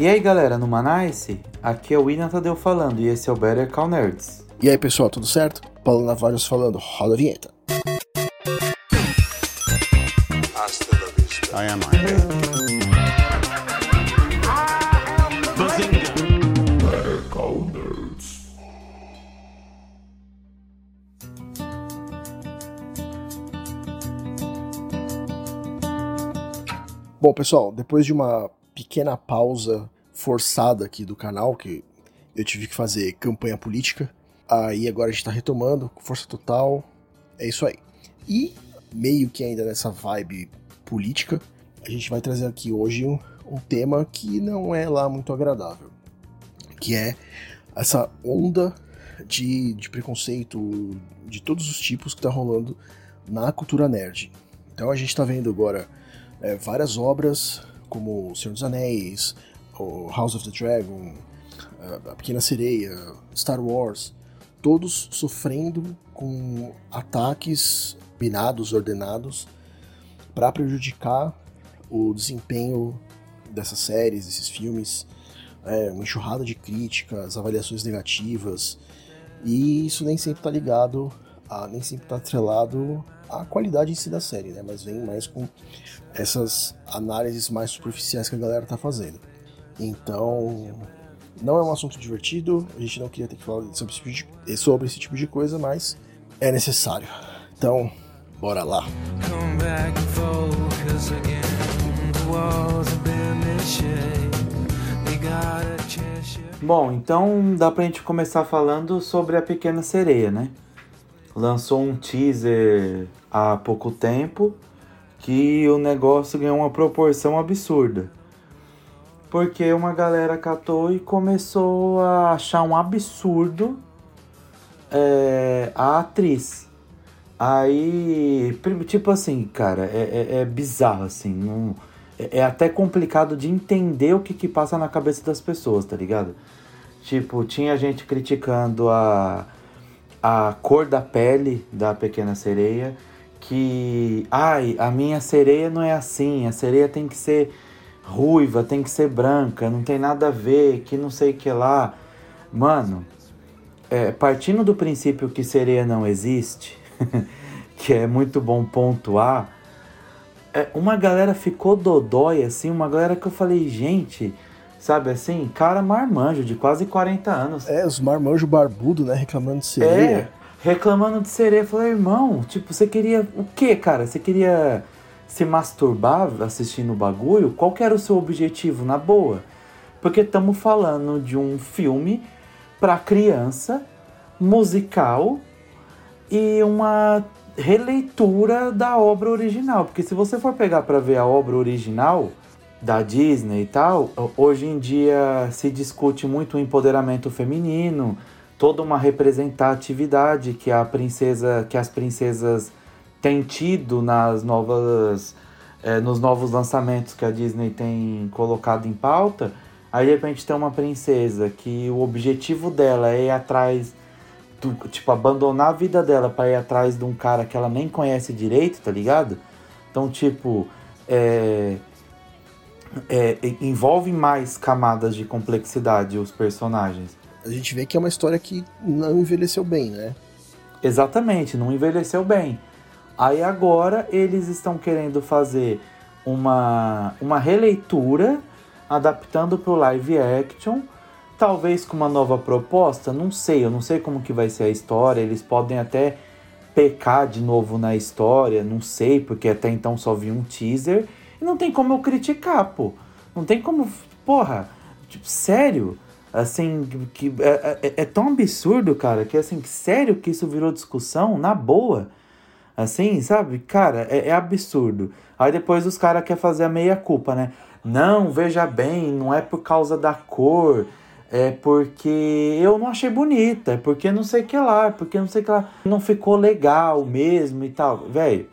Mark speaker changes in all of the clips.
Speaker 1: E aí galera, no Manice, aqui é o William Tadeu falando e esse é o Better Call Nerds.
Speaker 2: E aí pessoal, tudo certo? Paulo Navarros falando, roda a vinheta.
Speaker 3: I am.
Speaker 2: Bom pessoal, depois de uma pequena pausa forçada aqui do canal, que eu tive que fazer campanha política, aí agora a gente tá retomando com força total, é isso aí. E meio que ainda nessa vibe política, a gente vai trazer aqui hoje um, um tema que não é lá muito agradável, que é essa onda de, de preconceito de todos os tipos que tá rolando na cultura nerd. Então a gente tá vendo agora é, várias obras, como O Senhor dos Anéis, o House of the Dragon, a Pequena Sereia, Star Wars, todos sofrendo com ataques binados, ordenados, para prejudicar o desempenho dessas séries, desses filmes, é, uma enxurrada de críticas, avaliações negativas, e isso nem sempre está ligado, a, nem sempre está atrelado à qualidade em si da série, né? Mas vem mais com essas análises mais superficiais que a galera tá fazendo. Então, não é um assunto divertido, a gente não queria ter que falar sobre esse tipo de, sobre esse tipo de coisa, mas é necessário. Então, bora lá.
Speaker 4: Come back and focus again. The walls have been a.
Speaker 1: Bom, então dá pra gente começar falando sobre a Pequena Sereia, né? Lançou um teaser há pouco tempo que o negócio ganhou uma proporção absurda. Porque uma galera catou e começou a achar um absurdo é, a atriz. Aí, tipo assim, cara, é, é- é bizarro, assim. Não, é, é até complicado de entender o que, que passa na cabeça das pessoas, tá ligado? Tipo, tinha gente criticando a, a cor da pele da pequena sereia. Que, ai, a minha sereia não é assim, a sereia tem que ser ruiva, tem que ser branca, não tem nada a ver, que não sei o que lá. Mano, é, partindo do princípio que sereia não existe, que é muito bom pontuar, é, uma galera ficou dodói, assim, uma galera que eu falei, gente, sabe assim, cara marmanjo de quase 40 anos.
Speaker 2: É, os marmanjos barbudo, né, reclamando de
Speaker 1: É,
Speaker 2: sereia.
Speaker 1: Reclamando de sereia. Eu falei, irmão, tipo, você queria o quê, cara? Você queria se masturbar assistindo o bagulho? Qual que era o seu objetivo, na boa? Porque estamos falando de um filme pra criança, musical e uma releitura da obra original. Porque se você for pegar pra ver a obra original da Disney e tal, hoje em dia se discute muito o empoderamento feminino, toda uma representatividade que a princesa, que as princesas têm tido nas novas, eh, nos novos lançamentos que a Disney tem colocado em pauta. Aí de repente tem uma princesa que o objetivo dela é ir atrás do, tipo, abandonar a vida dela para ir atrás de um cara que ela nem conhece direito, tá ligado? Então, tipo, é, é, envolve mais camadas de complexidade os personagens.
Speaker 2: A gente vê que é uma história que não envelheceu bem, né?
Speaker 1: Exatamente, não envelheceu bem. Aí agora eles estão querendo fazer uma, uma releitura, adaptando para o live action, talvez com uma nova proposta, não sei, eu não sei como que vai ser a história, eles podem até pecar de novo na história, não sei, porque até então só vi um teaser, e não tem como eu criticar, pô. Não tem como, porra, tipo, sério? Assim, que é, é, é tão absurdo, cara, que assim, sério que isso virou discussão, na boa. Assim, sabe? Cara, é, é absurdo. Aí depois os caras querem fazer a meia culpa, né? Não, veja bem, não é por causa da cor, é porque eu não achei bonita, é porque não sei que lá, é porque não sei que lá. Não ficou legal mesmo e tal. Velho,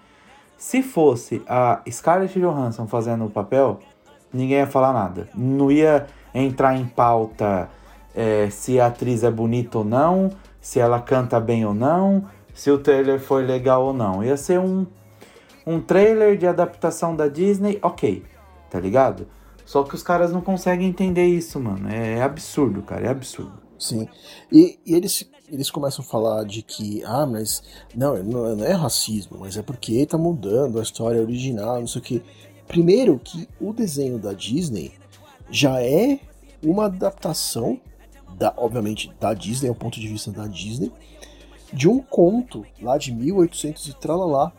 Speaker 1: se fosse a Scarlett Johansson fazendo o papel, ninguém ia falar nada. Não ia entrar em pauta é, se a atriz é bonita ou não, se ela canta bem ou não, se o trailer foi legal ou não. Ia ser um, um trailer de adaptação da Disney, ok, tá ligado? Só que os caras não conseguem entender isso, mano. É, é absurdo, cara, é absurdo.
Speaker 2: Sim. E, e, eles, eles começam a falar de que, ah, mas não, não, não é racismo, mas é porque tá mudando a história original, não sei o que. Primeiro que o desenho da Disney já é uma adaptação, da, obviamente, da Disney, ao ponto de vista da Disney, de um conto lá de 1800 e tralalá.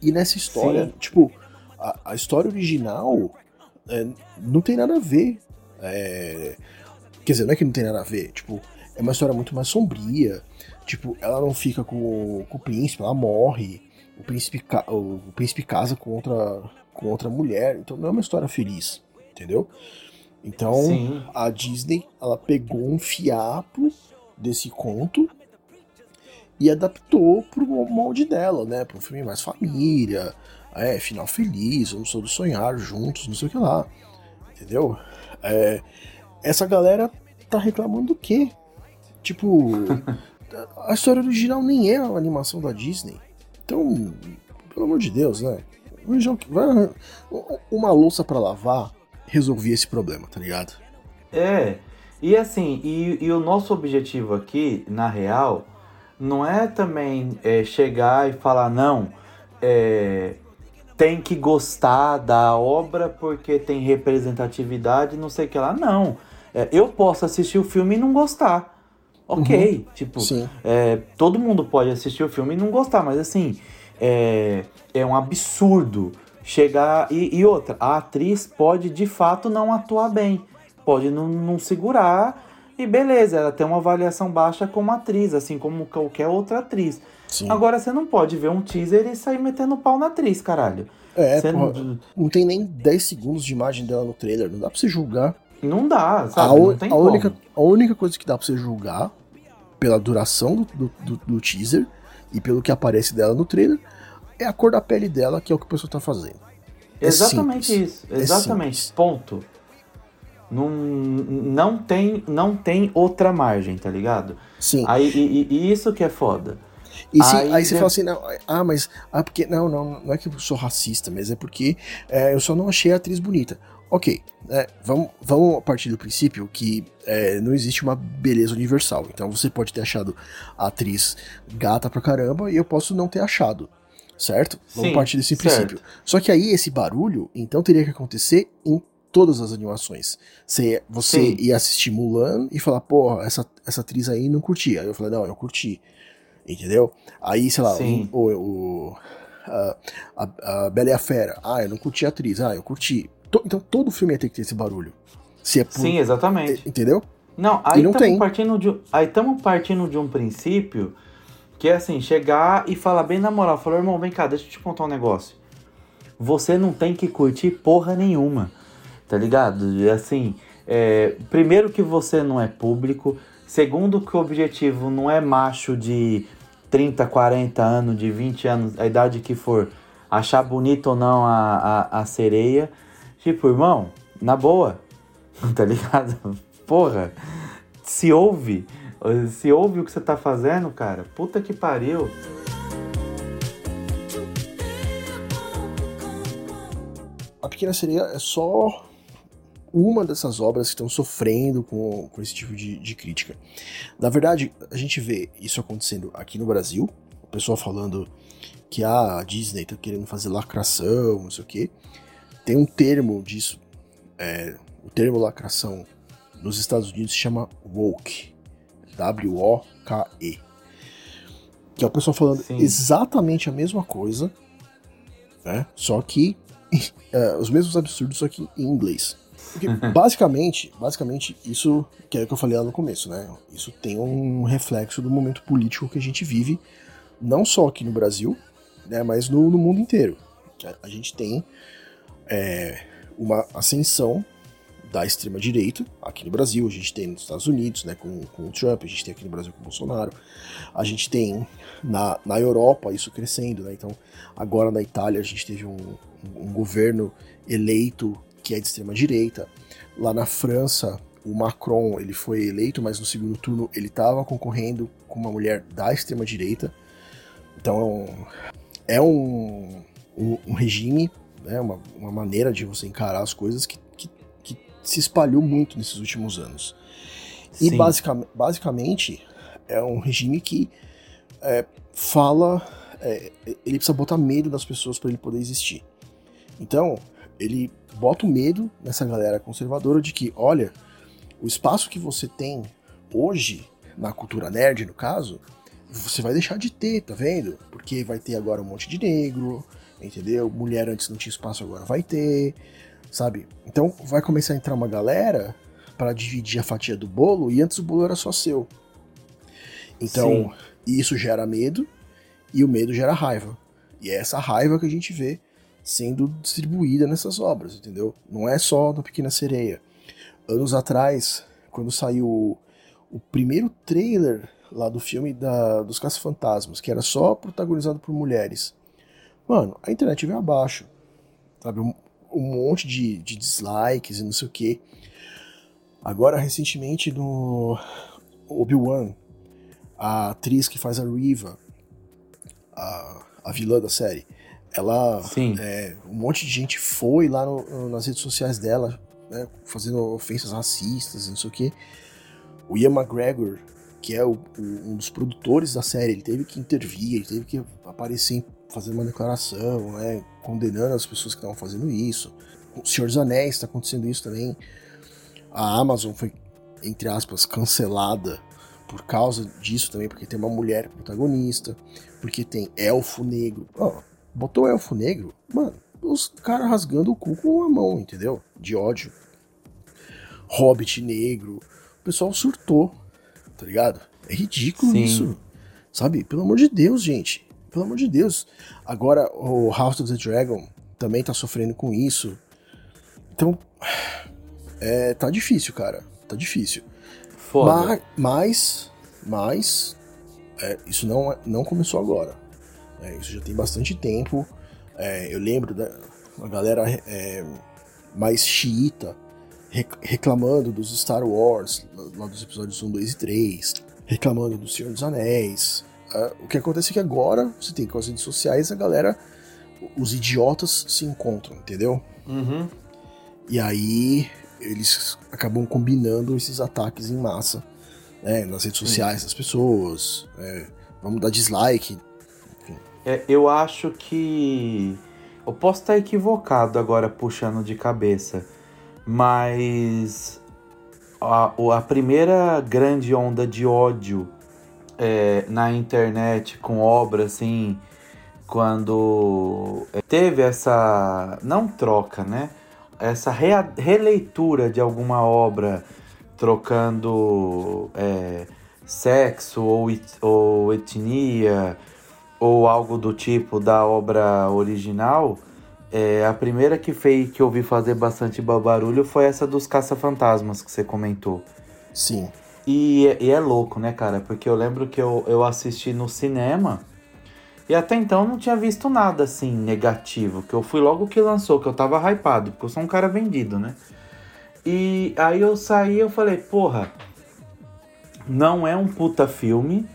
Speaker 2: E nessa história, Sim. tipo, a, a, história original é, não tem nada a ver. É, quer dizer, não é que não tem nada a ver, tipo, é uma história muito mais sombria. Tipo, ela não fica com, com o príncipe, ela morre. O príncipe, o, o príncipe casa com outra, com outra mulher. Então não é uma história feliz, entendeu? Então Sim. a Disney ela pegou um fiapo desse conto e adaptou pro molde dela, né? Um filme mais família, é, final feliz, vamos todos sonhar juntos, não sei o que lá. Entendeu? É, essa galera tá reclamando do quê? Tipo, a história original nem é a animação da Disney. Então, pelo amor de Deus, né? Uma louça para lavar resolvia esse problema, tá ligado?
Speaker 1: É, e assim, e, e o nosso objetivo aqui, na real, não é também é, chegar e falar, não, é, tem que gostar da obra porque tem representatividade, não sei o que lá. Não. É, eu posso assistir o filme e não gostar. Ok. Uhum. Tipo, é, todo mundo pode assistir o filme e não gostar, mas assim, é, é um absurdo chegar. E, e outra, a atriz pode de fato não atuar bem, pode não, não segurar e beleza, ela tem uma avaliação baixa como atriz, assim como qualquer outra atriz. Sim. Agora você não pode ver um teaser e sair metendo pau na atriz, caralho.
Speaker 2: É, porra, não... não... tem nem 10 segundos de imagem dela no trailer, não dá pra você julgar.
Speaker 1: Não dá, sabe? A, não tem
Speaker 2: a única, a única coisa que dá pra você julgar pela duração do, do, do, teaser e pelo que aparece dela no trailer é a cor da pele dela, que é o que o pessoal tá fazendo.
Speaker 1: É exatamente simples. isso, é exatamente. É ponto. Não, não, tem, não tem outra margem, tá ligado?
Speaker 2: Sim.
Speaker 1: Aí, e, e isso que é foda.
Speaker 2: E se, aí, aí, você fala assim, não, ah, mas ah, porque não, não, não é que eu sou racista, mas é porque é, eu só não achei a atriz bonita. Ok, é, vamos, vamos a partir do princípio que é, não existe uma beleza universal. Então você pode ter achado a atriz gata pra caramba e eu posso não ter achado. Certo? Vamos Sim, partir desse princípio. Só que aí esse barulho, então, teria que acontecer em todas as animações. Você, você ia assistir Mulan e falar, porra, essa, essa atriz aí não curtia. Aí eu falei, não, eu curti. Entendeu? Aí, sei lá, o, o, a, a, a, Bela e a Fera. Ah, eu não curti a atriz. Ah, eu curti. então todo filme ia ter que ter esse barulho.
Speaker 1: Se é por, Sim, exatamente.
Speaker 2: Entendeu?
Speaker 1: Não, aí estamos partindo, de, aí partindo de um princípio que é assim, chegar e falar bem na moral, falar, irmão, vem cá, deixa eu te contar um negócio. Você não tem que curtir porra nenhuma tá ligado? Assim, é, primeiro que você não é público, segundo que o objetivo não é macho de 30, 40 anos, de 20 anos, a idade que for, achar bonito ou não a, a, a sereia. Tipo, irmão, na boa, tá ligado? Porra, se ouve, se ouve o que você tá fazendo, cara, puta que pariu.
Speaker 2: A Pequena Sereia é só uma dessas obras que estão sofrendo com, com esse tipo de, de crítica. Na verdade, a gente vê isso acontecendo aqui no Brasil, o pessoal falando que ah, a Disney tá querendo fazer lacração, não sei o quê. Tem um termo disso, é, o termo lacração nos Estados Unidos se chama woke, W-O-K-E, que é o pessoal falando Sim. exatamente a mesma coisa, né? Só que é, os mesmos absurdos, só que em inglês. Porque basicamente, basicamente, isso que é o que eu falei lá no começo, né? Isso tem um reflexo do momento político que a gente vive, não só aqui no Brasil, né, mas no, no mundo inteiro. A gente tem é, uma ascensão da extrema direita aqui no Brasil, a gente tem nos Estados Unidos, né, com, com o Trump, a gente tem aqui no Brasil com o Bolsonaro, a gente tem na, na Europa isso crescendo, né? Então, agora na Itália a gente teve um, um governo eleito que é de extrema direita. Lá na França, o Macron ele foi eleito, mas no segundo turno ele estava concorrendo com uma mulher da extrema direita. Então é um, um, um regime, né, uma, uma maneira de você encarar as coisas que se espalhou muito nesses últimos anos. E basicamente é um regime que é, fala, é, ele precisa botar medo das pessoas para ele poder existir. Então ele bota o medo nessa galera conservadora de que, olha, o espaço que você tem hoje na cultura nerd, no caso, você vai deixar de ter, tá vendo? Porque vai ter agora um monte de negro, entendeu? Mulher antes não tinha espaço, agora vai ter, sabe? Então vai começar a entrar uma galera para dividir a fatia do bolo e antes o bolo era só seu. Então, isso gera medo e o medo gera raiva. E é essa raiva que a gente vê sendo distribuída nessas obras, entendeu? Não é só da Pequena Sereia. Anos atrás, quando saiu o, o primeiro trailer lá do filme da, dos Caça-Fantasmas, que era só protagonizado por mulheres, mano, a internet veio abaixo. Sabe? Um, monte de, de dislikes e não sei o que. Agora, recentemente, no Obi-Wan, a atriz que faz a Riva, a, a vilã da série, ela.
Speaker 1: Sim.
Speaker 2: é, um monte de gente foi lá no- no- nas redes sociais dela, né, fazendo ofensas racistas e não sei o que. O Ian McGregor, que é o- o- um dos produtores da série, ele teve que intervir, ele teve que aparecer fazendo uma declaração, né, condenando as pessoas que estavam fazendo isso. O Senhor dos Anéis está acontecendo isso também. A Amazon foi, entre aspas, cancelada por causa disso também, porque tem uma mulher protagonista, porque tem elfo negro. Ó, botou elfo negro, mano, os caras rasgando o cu com a mão, entendeu? De ódio. Hobbit negro. O pessoal surtou, tá ligado? É ridículo
Speaker 1: Sim.
Speaker 2: isso. Sabe? Pelo amor de Deus, gente. Pelo amor de Deus. Agora, o House of the Dragon também tá sofrendo com isso. Então, é, tá difícil, cara. Tá difícil.
Speaker 1: Foda.
Speaker 2: Ma- Mas, mas, é, isso não, é- não começou agora. É, isso já tem bastante tempo. É, eu lembro da galera é, mais xiita rec- reclamando dos Star Wars, lá dos episódios 1, 2 e 3, reclamando do Senhor dos Anéis. O que acontece é que agora você tem com as redes sociais a galera, os idiotas se encontram, entendeu?
Speaker 1: Uhum.
Speaker 2: E aí eles acabam combinando esses ataques em massa né, nas redes sociais das pessoas. é, vamos dar dislike.
Speaker 1: É, eu acho que. Eu posso estar equivocado agora puxando de cabeça, mas a, a primeira grande onda de ódio é, na internet com obra assim, quando é, teve essa. não troca, né? Essa rea- releitura de alguma obra trocando é, sexo ou, ou etnia ou algo do tipo da obra original, é, a primeira que fez que eu vi fazer bastante ba- barulho foi essa dos caça-fantasmas que você comentou.
Speaker 2: Sim.
Speaker 1: E, é- e é louco, né, cara? Porque eu lembro que eu, eu assisti no cinema e até então não tinha visto nada assim negativo. Que eu fui logo que lançou, que eu tava hypado, porque eu sou um cara vendido, né? E aí eu saí eu falei, porra, não é um puta filme.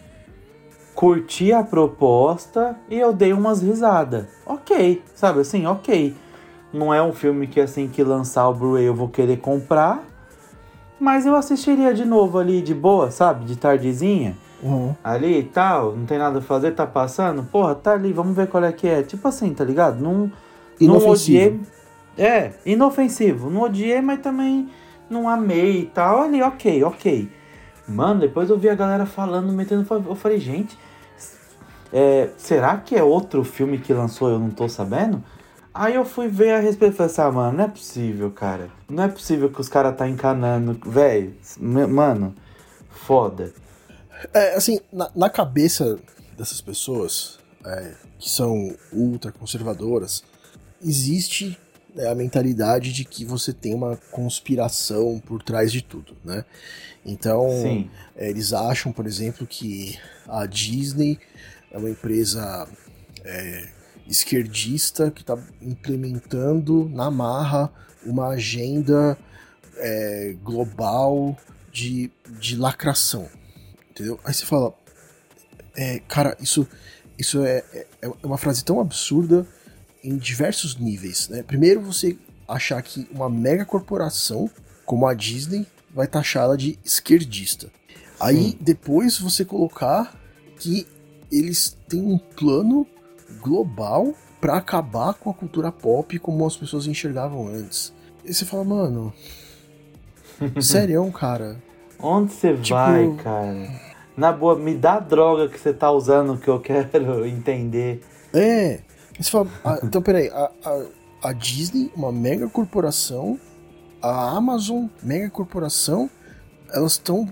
Speaker 1: Curti a proposta e eu dei umas risadas. Ok, sabe assim, ok. Não é um filme que assim que lançar o Blu-ray eu vou querer comprar. Mas eu assistiria de novo ali de boa, sabe? De tardezinha.
Speaker 2: Uhum.
Speaker 1: Ali e tal, não tem nada a fazer, tá passando. Porra, tá ali, vamos ver qual é que é. Tipo assim, tá ligado? Não, não
Speaker 2: Inofensivo.
Speaker 1: odiei. É, inofensivo. Não odiei, mas também não amei e tal. Ali, ok, ok. Mano, depois eu vi a galera falando, metendo. Eu falei, gente, é, será que é outro filme que lançou eu não tô sabendo? Aí eu fui ver a respeito e falei assim, ah, mano, não é possível, cara. Não é possível que os caras tá encanando. Véi, mano, foda.
Speaker 2: É, assim, na, na cabeça dessas pessoas é, que são ultra conservadoras, existe né, a mentalidade de que você tem uma conspiração por trás de tudo, né? Então, é, eles acham, por exemplo, que a Disney é uma empresa é, esquerdista que está implementando na marra uma agenda é, global de, de lacração. Entendeu? Aí você fala, é, cara, isso, isso é, é, é uma frase tão absurda em diversos níveis. Né? Primeiro, você achar que uma mega corporação como a Disney vai taxá-la de esquerdista. Aí
Speaker 1: Sim.
Speaker 2: depois você colocar que eles têm um plano global pra acabar com a cultura pop como as pessoas enxergavam antes. E você fala, mano, sério, cara.
Speaker 1: Onde você
Speaker 2: Tipo-
Speaker 1: vai, cara? Na boa, me dá a droga que você tá usando que eu quero entender.
Speaker 2: É. Você fala, ah, então peraí, a, a, a Disney, uma mega corporação, a Amazon, mega corporação, elas estão.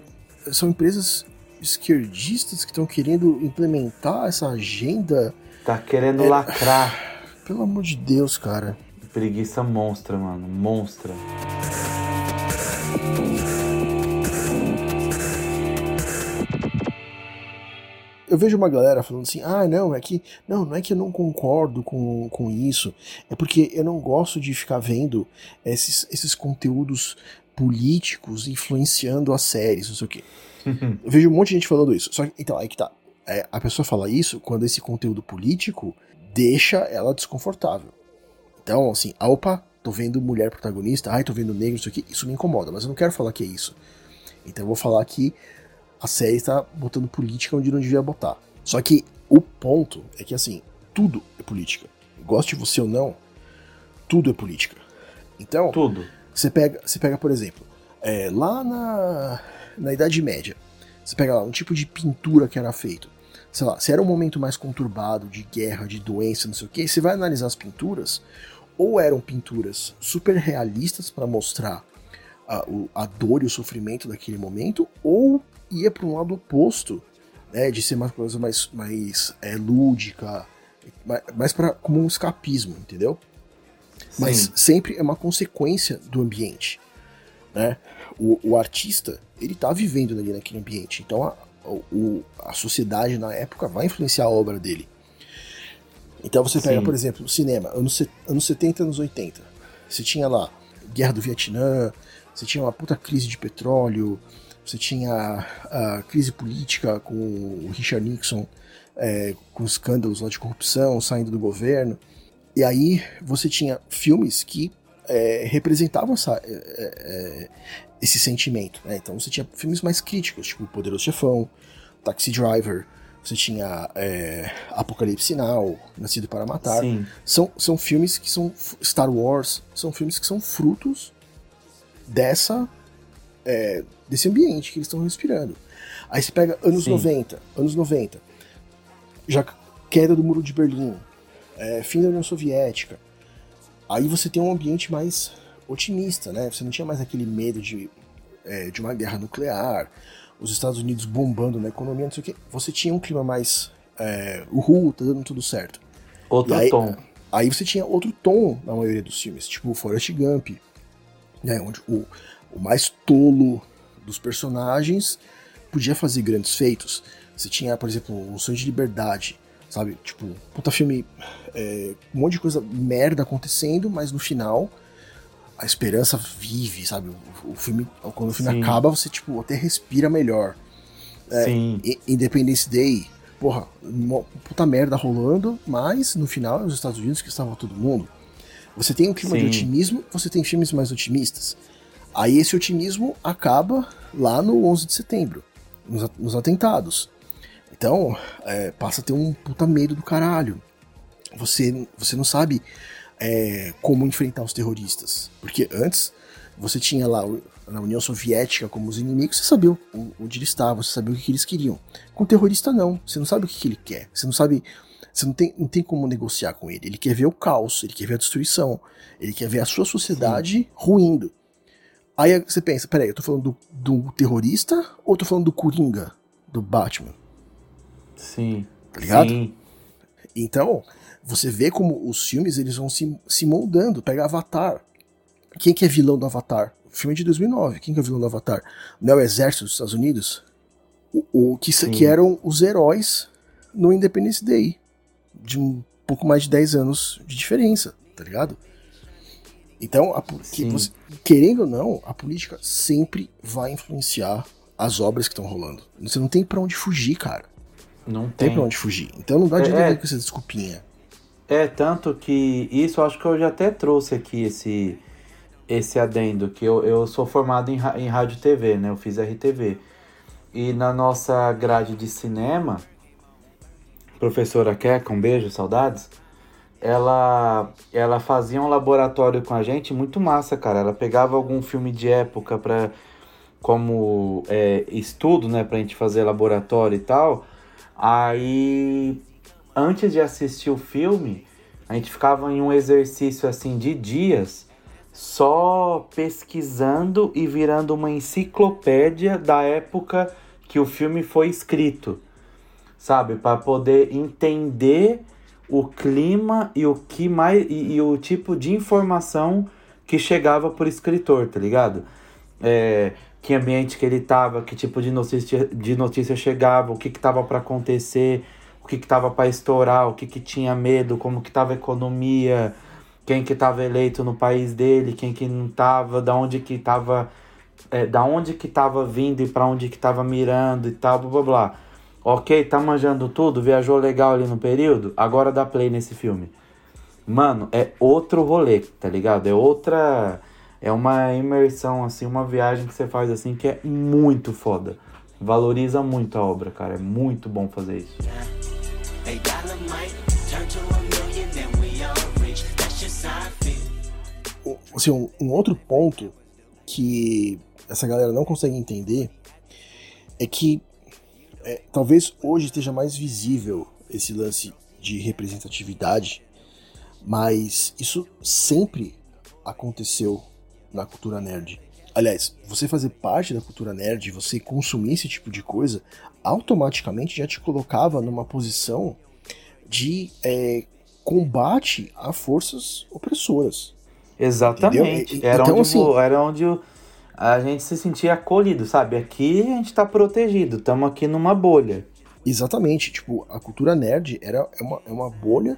Speaker 2: São empresas esquerdistas que estão querendo implementar essa agenda.
Speaker 1: Tá querendo
Speaker 2: É.
Speaker 1: lacrar.
Speaker 2: Pelo amor de Deus, cara.
Speaker 1: Preguiça monstra, mano. Monstra.
Speaker 2: Eu vejo uma galera falando assim, ah, não, é que. Não, não é que eu não concordo com, com isso. É porque eu não gosto de ficar vendo esses, esses conteúdos políticos influenciando as séries, não sei o quê. Eu vejo um monte de gente falando isso. Só que, então, aí que tá. É, a pessoa fala isso quando esse conteúdo político deixa ela desconfortável. Então, assim, ah, opa, tô vendo mulher protagonista, ai, tô vendo negro, isso aqui, isso me incomoda, mas eu não quero falar que é isso. Então eu vou falar que a série está botando política onde não devia botar. Só que o ponto é que, assim, tudo é política. Goste você ou não, tudo é política. Então,
Speaker 1: Tudo.
Speaker 2: você pega, você pega por exemplo, é, lá na, na Idade Média, você pega lá um tipo de pintura que era feito. Sei lá, se era um momento mais conturbado, de guerra, de doença, não sei o que, você vai analisar as pinturas, ou eram pinturas super realistas para mostrar a, o- a dor e o sofrimento daquele momento, ou ia para um lado oposto, né, de ser uma coisa mais, mais é, lúdica, mais, mais pra, como um escapismo, entendeu? Mas
Speaker 1: Sim.
Speaker 2: sempre é uma consequência do ambiente, né? O, o artista, ele tá vivendo ali naquele ambiente, então a, o, a sociedade na época vai influenciar a obra dele. Então você pega,
Speaker 1: Sim.
Speaker 2: por exemplo, o cinema, anos, anos 70, anos 80. Você tinha lá Guerra do Vietnã, você tinha uma puta crise de petróleo, você tinha a crise política com o Richard Nixon, é, com escândalos lá de corrupção saindo do governo. E aí você tinha filmes que é, representavam essa, é, é, esse sentimento. né? Então você tinha filmes mais críticos, tipo O Poderoso Chefão, Taxi Driver, você tinha é, Apocalipse Now, Nascido para Matar.
Speaker 1: Sim.
Speaker 2: São, são filmes que são. Star Wars, são filmes que são frutos dessa. é, desse ambiente que eles estão respirando. Aí você pega anos
Speaker 1: Sim.
Speaker 2: 90, anos 90, já queda do muro de Berlim, é, fim da União Soviética. Aí você tem um ambiente mais otimista, né? Você não tinha mais aquele medo de, é, de uma guerra nuclear, os Estados Unidos bombando na economia, não sei o quê. Você tinha um clima mais. É, uhul, tá dando tudo certo.
Speaker 1: Outro
Speaker 2: aí,
Speaker 1: tom.
Speaker 2: Aí você tinha outro tom na maioria dos filmes, tipo o Forrest Gump, né, onde o, o mais tolo dos personagens podia fazer grandes feitos. Você tinha, por exemplo, um Sonho de Liberdade, sabe? Tipo, puta filme, é, um monte de coisa merda acontecendo, mas no final a esperança vive, sabe? O, o filme, quando o filme
Speaker 1: Sim.
Speaker 2: acaba, você tipo até respira melhor.
Speaker 1: Sim.
Speaker 2: I- Independence Day, porra, puta merda rolando, mas no final é os Estados Unidos que estavam todo mundo. Você tem um clima de
Speaker 1: Sim.
Speaker 2: otimismo, você tem filmes mais otimistas. Aí esse otimismo acaba lá no 11 de setembro, nos, nos atentados. Então, é, passa a ter um puta medo do caralho. Você, você não sabe é, como enfrentar os terroristas. Porque antes, você tinha lá o- na União Soviética como os inimigos, você sabia o- onde eles estavam, você sabia o que eles queriam. Com terrorista, não. Você não sabe o que, ele quer. Você não sabe. Você não tem, não tem como negociar com ele. Ele quer ver o caos, ele quer ver a destruição, ele quer ver a sua sociedade ruindo. Aí você pensa, peraí, eu tô falando do, do terrorista ou eu tô falando do Coringa, do Batman?
Speaker 1: Sim.
Speaker 2: Tá ligado?
Speaker 1: Sim.
Speaker 2: Então, você vê como os filmes eles vão se, se moldando. Pega Avatar. Quem que é vilão do Avatar? O filme é de 2009. Quem que é o vilão do Avatar? Não é o exército dos Estados Unidos? O, o que,
Speaker 1: Sim.
Speaker 2: que eram os heróis no Independence Day. De um pouco mais de 10 anos de diferença, tá ligado? Então, a que você- querendo ou não, a política sempre vai influenciar as obras que estão rolando. Você não tem pra onde fugir, cara.
Speaker 1: Não
Speaker 2: tem
Speaker 1: tem.
Speaker 2: pra onde fugir. Então não dá de
Speaker 1: É, é.
Speaker 2: ver com essa desculpinha.
Speaker 1: É, tanto que isso acho que eu já até trouxe aqui esse, esse adendo, que eu, eu sou formado em, em rádio e TV, né? Eu fiz RTV. E na nossa grade de cinema, professora Keca, um beijo, saudades, ela, ela fazia um laboratório com a gente muito massa, cara. Ela pegava algum filme de época para como é, estudo, né, pra gente fazer laboratório e tal. Aí, antes de assistir o filme, a gente ficava em um exercício assim de dias só pesquisando e virando uma enciclopédia da época que o filme foi escrito, sabe, para poder entender o clima e o que mais e, e o tipo de informação que chegava por escritor, tá ligado? É, que ambiente que ele tava, que tipo de notícia, de notícia chegava, o que que tava para acontecer, o que que tava para estourar, o que que tinha medo, como que tava a economia, quem que tava eleito no país dele, quem que não tava, da onde que tava, é, da onde que tava vindo e para onde que tava mirando e tal, blá blá blá. Ok, tá manjando tudo, viajou legal ali no período, agora dá play nesse filme. Mano, é outro rolê, tá ligado? É outra. É uma imersão, assim, uma viagem que você faz assim que é muito foda. Valoriza muito a obra, cara. É muito bom fazer isso.
Speaker 3: Dollar might turn to a million, we all rich. That's just how I feel.
Speaker 2: Assim, um, um outro ponto que essa galera não consegue entender é que é, talvez hoje esteja mais visível esse lance de representatividade, mas isso sempre aconteceu na cultura nerd. Aliás, você fazer parte da cultura nerd, você consumir esse tipo de coisa, automaticamente já te colocava numa posição de é, combate a forças opressoras.
Speaker 1: Exatamente.
Speaker 2: Entendeu?
Speaker 1: Era,
Speaker 2: Então,
Speaker 1: onde,
Speaker 2: assim-
Speaker 1: era onde a gente se sentia acolhido, sabe? Aqui a gente tá protegido, estamos aqui numa bolha.
Speaker 2: Exatamente, tipo, a cultura nerd era, é, uma, é uma bolha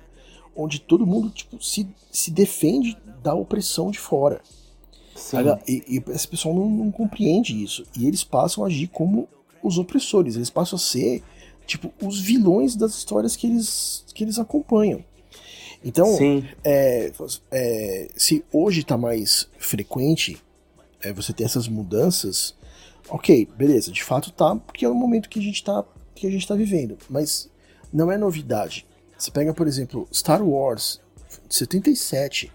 Speaker 2: onde todo mundo tipo, se, se defende da opressão de fora.
Speaker 1: Sim.
Speaker 2: E, e esse pessoal não, não compreende isso. E eles passam a agir como os opressores, eles passam a ser tipo os vilões das histórias que eles, que eles acompanham. Então, é, é, se hoje está mais frequente é, você ter essas mudanças, ok, beleza, de fato tá, porque é o momento que a gente tá, que a gente tá vivendo, mas não é novidade. Você pega, por exemplo, Star Wars de 77,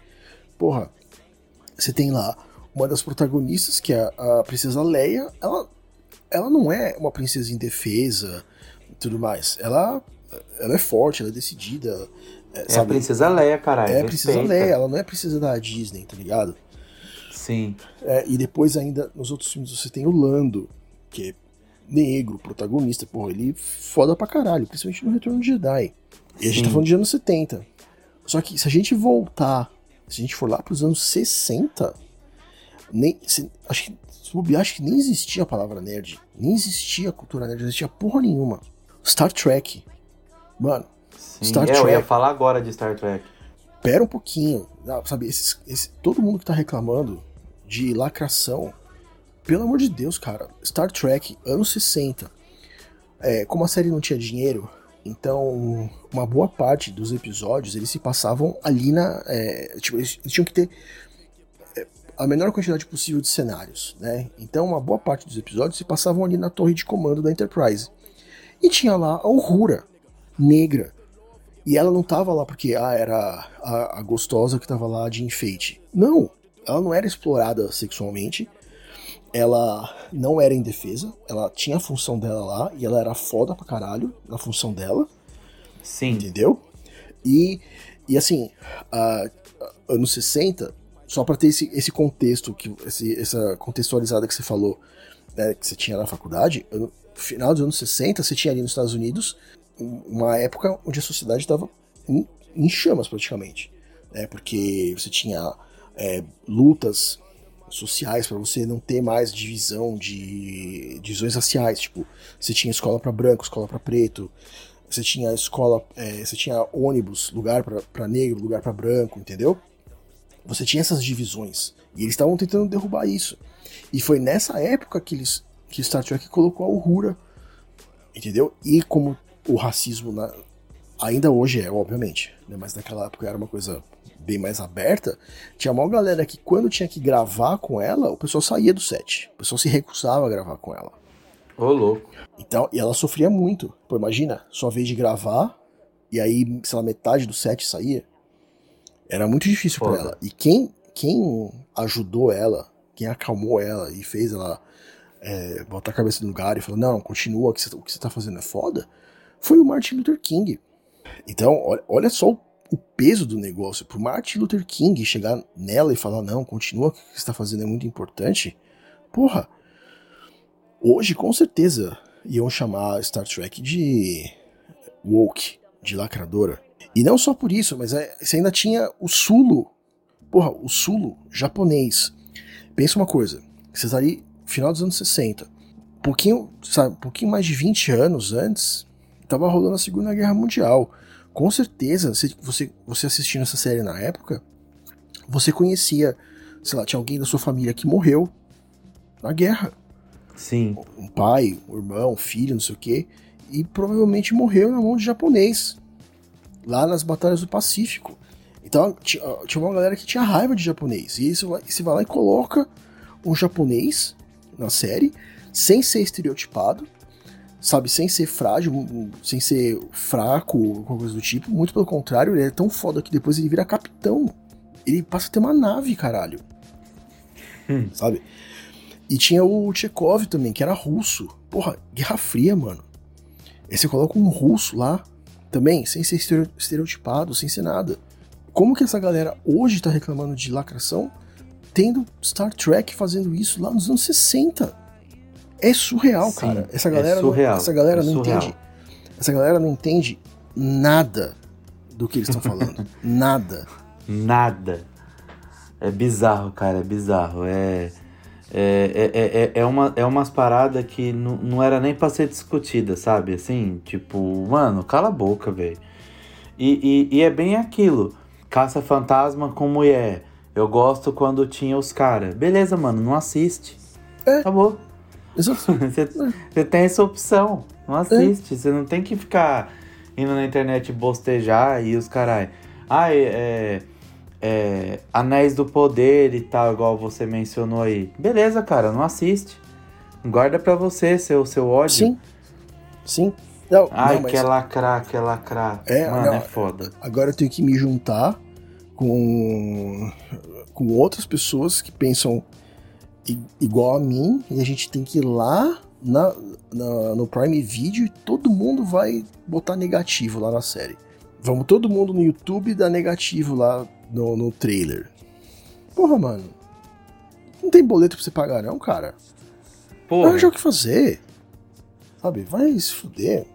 Speaker 2: porra, você tem lá uma das protagonistas, que é a princesa Leia, ela, ela não é uma princesa indefesa e tudo mais, ela, ela é forte, ela é decidida,
Speaker 1: É a Princesa Leia, caralho.
Speaker 2: é a princesa
Speaker 1: respeita.
Speaker 2: Leia, ela não é princesa da Disney, tá ligado?
Speaker 1: Sim.
Speaker 2: É, e depois ainda, nos outros filmes, você tem o Lando, que é negro, protagonista, porra, ele foda pra caralho, principalmente no Retorno de Jedi. E a gente tá falando de anos 70. Só que se a gente voltar, se a gente for lá pros anos 60, nem, se, acho que, se acho que nem existia a palavra nerd, nem existia a cultura nerd, não existia porra nenhuma. Star Trek, mano,
Speaker 1: Sim.
Speaker 2: Star
Speaker 1: é, eu ia
Speaker 2: Trek.
Speaker 1: falar agora de Star Trek.
Speaker 2: pera um pouquinho, ah, sabe? Esses, esse, todo mundo que tá reclamando de lacração, pelo amor de Deus, cara, Star Trek, anos 60, é, como a série não tinha dinheiro, então uma boa parte dos episódios eles se passavam ali na. é, tipo, eles, eles tinham que ter a menor quantidade possível de cenários, né? Então uma boa parte dos episódios se passavam ali na torre de comando da Enterprise. E tinha lá a Uhura, negra, e ela não tava lá porque ah, era a, a gostosa que tava lá de enfeite. Não, ela não era explorada sexualmente. Ela não era indefesa. Ela tinha a função dela lá e ela era foda pra caralho na função dela,
Speaker 1: Sim.
Speaker 2: entendeu? E, e assim, a, a- anos 60, só pra ter esse, esse contexto, que, esse, essa contextualizada que você falou, né, que você tinha na faculdade, no final dos anos 60, você tinha ali nos Estados Unidos um- uma época onde a sociedade estava em, em chamas praticamente, né, porque você tinha é, lutas sociais para você não ter mais divisão de divisões raciais, tipo, você tinha escola para branco, escola para preto, você tinha escola, é, você tinha ônibus, lugar para negro, lugar para branco, entendeu? Você tinha essas divisões e eles estavam tentando derrubar isso. E foi nessa época que eles que Star Trek colocou a Uhura, entendeu? E como o racismo na- ainda hoje é, obviamente, né? mas naquela época era uma coisa bem mais aberta. Tinha uma galera que quando tinha que gravar com ela, o pessoal saía do set. O pessoal se recusava a gravar com ela.
Speaker 1: Ô, louco.
Speaker 2: Então, e ela sofria muito. Pô, imagina, sua vez de gravar, e aí, sei lá, metade do set saía. Era muito difícil pra
Speaker 1: Foda.
Speaker 2: ela. E quem, quem ajudou ela, quem acalmou ela e fez ela é, botar a cabeça no lugar e falar, não, continua, o que você tá fazendo é foda, foi o Martin Luther King. Então, olha, olha só o, o peso do negócio. Pro Martin Luther King chegar nela e falar, não, continua, o que você tá fazendo é muito importante. Porra, hoje com certeza iam chamar Star Trek de woke, de lacradora. E não só por isso, mas é, você ainda tinha o Sulo. Porra, o Sulo japonês. Pensa uma coisa, você tá ali final dos anos 60. Pouquinho, sabe, pouquinho mais de 20 anos antes, tava rolando a Segunda Guerra Mundial. Com certeza, se você, você assistindo essa série na época, você conhecia, sei lá, tinha alguém da sua família que morreu na guerra
Speaker 1: Sim.
Speaker 2: um pai, um irmão, um filho, não sei o quê, e provavelmente morreu na mão de japonês, lá nas batalhas do Pacífico. Então tinha, uma galera que tinha raiva de japonês, e isso você vai lá e coloca um japonês na série, sem ser estereotipado, sabe, sem ser frágil, sem ser fraco, alguma coisa do tipo, muito pelo contrário, ele é tão foda que depois ele vira capitão. Ele passa a ter uma nave, caralho.
Speaker 1: Hum.
Speaker 2: Sabe? E tinha o Chekhov também, que era russo. Porra, Guerra Fria, mano. Aí você coloca um russo lá, também, sem ser estereo- estereotipado, sem ser nada. Como que essa galera hoje tá reclamando de lacração, tendo Star Trek fazendo isso lá nos anos 60? É surreal,
Speaker 1: Sim,
Speaker 2: cara. Essa
Speaker 1: é
Speaker 2: galera,
Speaker 1: surreal,
Speaker 2: não, essa galera
Speaker 1: é
Speaker 2: não entende. Essa galera não entende nada do que eles estão falando. nada.
Speaker 1: Nada. É bizarro, cara, é bizarro. É. É, é, é, é, uma, é umas paradas que não, não era nem pra ser discutida, sabe? Assim, tipo, mano, cala a boca, velho. E, e, e é bem aquilo. Caça-fantasma com mulher. Eu gosto quando tinha os caras. Beleza, mano, não assiste.
Speaker 2: É.
Speaker 1: Acabou. Você, você tem essa opção. Não assiste. Você não tem que ficar indo na internet bostejar e os carai. Ah, é, é, Anéis do Poder e tal, igual você mencionou aí. Beleza, cara, não assiste. Guarda pra você seu, seu ódio.
Speaker 2: Sim. Sim. Não,
Speaker 1: Ai,
Speaker 2: não, mas
Speaker 1: quer lacrar, quer lacrar.
Speaker 2: É,
Speaker 1: Mano,
Speaker 2: não,
Speaker 1: é foda.
Speaker 2: agora eu tenho que me juntar com, com outras pessoas que pensam igual a mim e a gente tem que ir lá na, na- no Prime Video e todo mundo vai botar negativo lá na série. Vamos todo mundo no YouTube dar negativo lá no, no trailer. Porra, mano. Não tem boleto pra você pagar, não, cara.
Speaker 1: Porra,
Speaker 2: Arranja o que fazer. Sabe? Vai se fuder.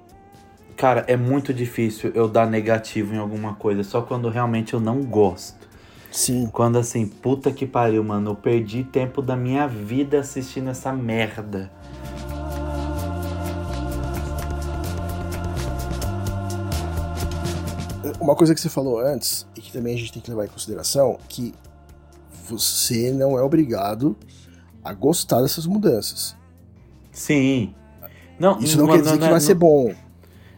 Speaker 1: cara, é muito difícil eu dar negativo em alguma coisa, só quando realmente eu não gosto.
Speaker 2: Sim.
Speaker 1: Quando assim, puta que pariu, mano, eu perdi tempo da minha vida assistindo essa merda.
Speaker 2: Uma coisa que você falou antes, e que também a gente tem que levar em consideração, que você não é obrigado a gostar dessas mudanças.
Speaker 1: Sim. Não,
Speaker 2: Isso não,
Speaker 1: não-
Speaker 2: quer dizer
Speaker 1: não-
Speaker 2: que
Speaker 1: não-
Speaker 2: vai ser bom.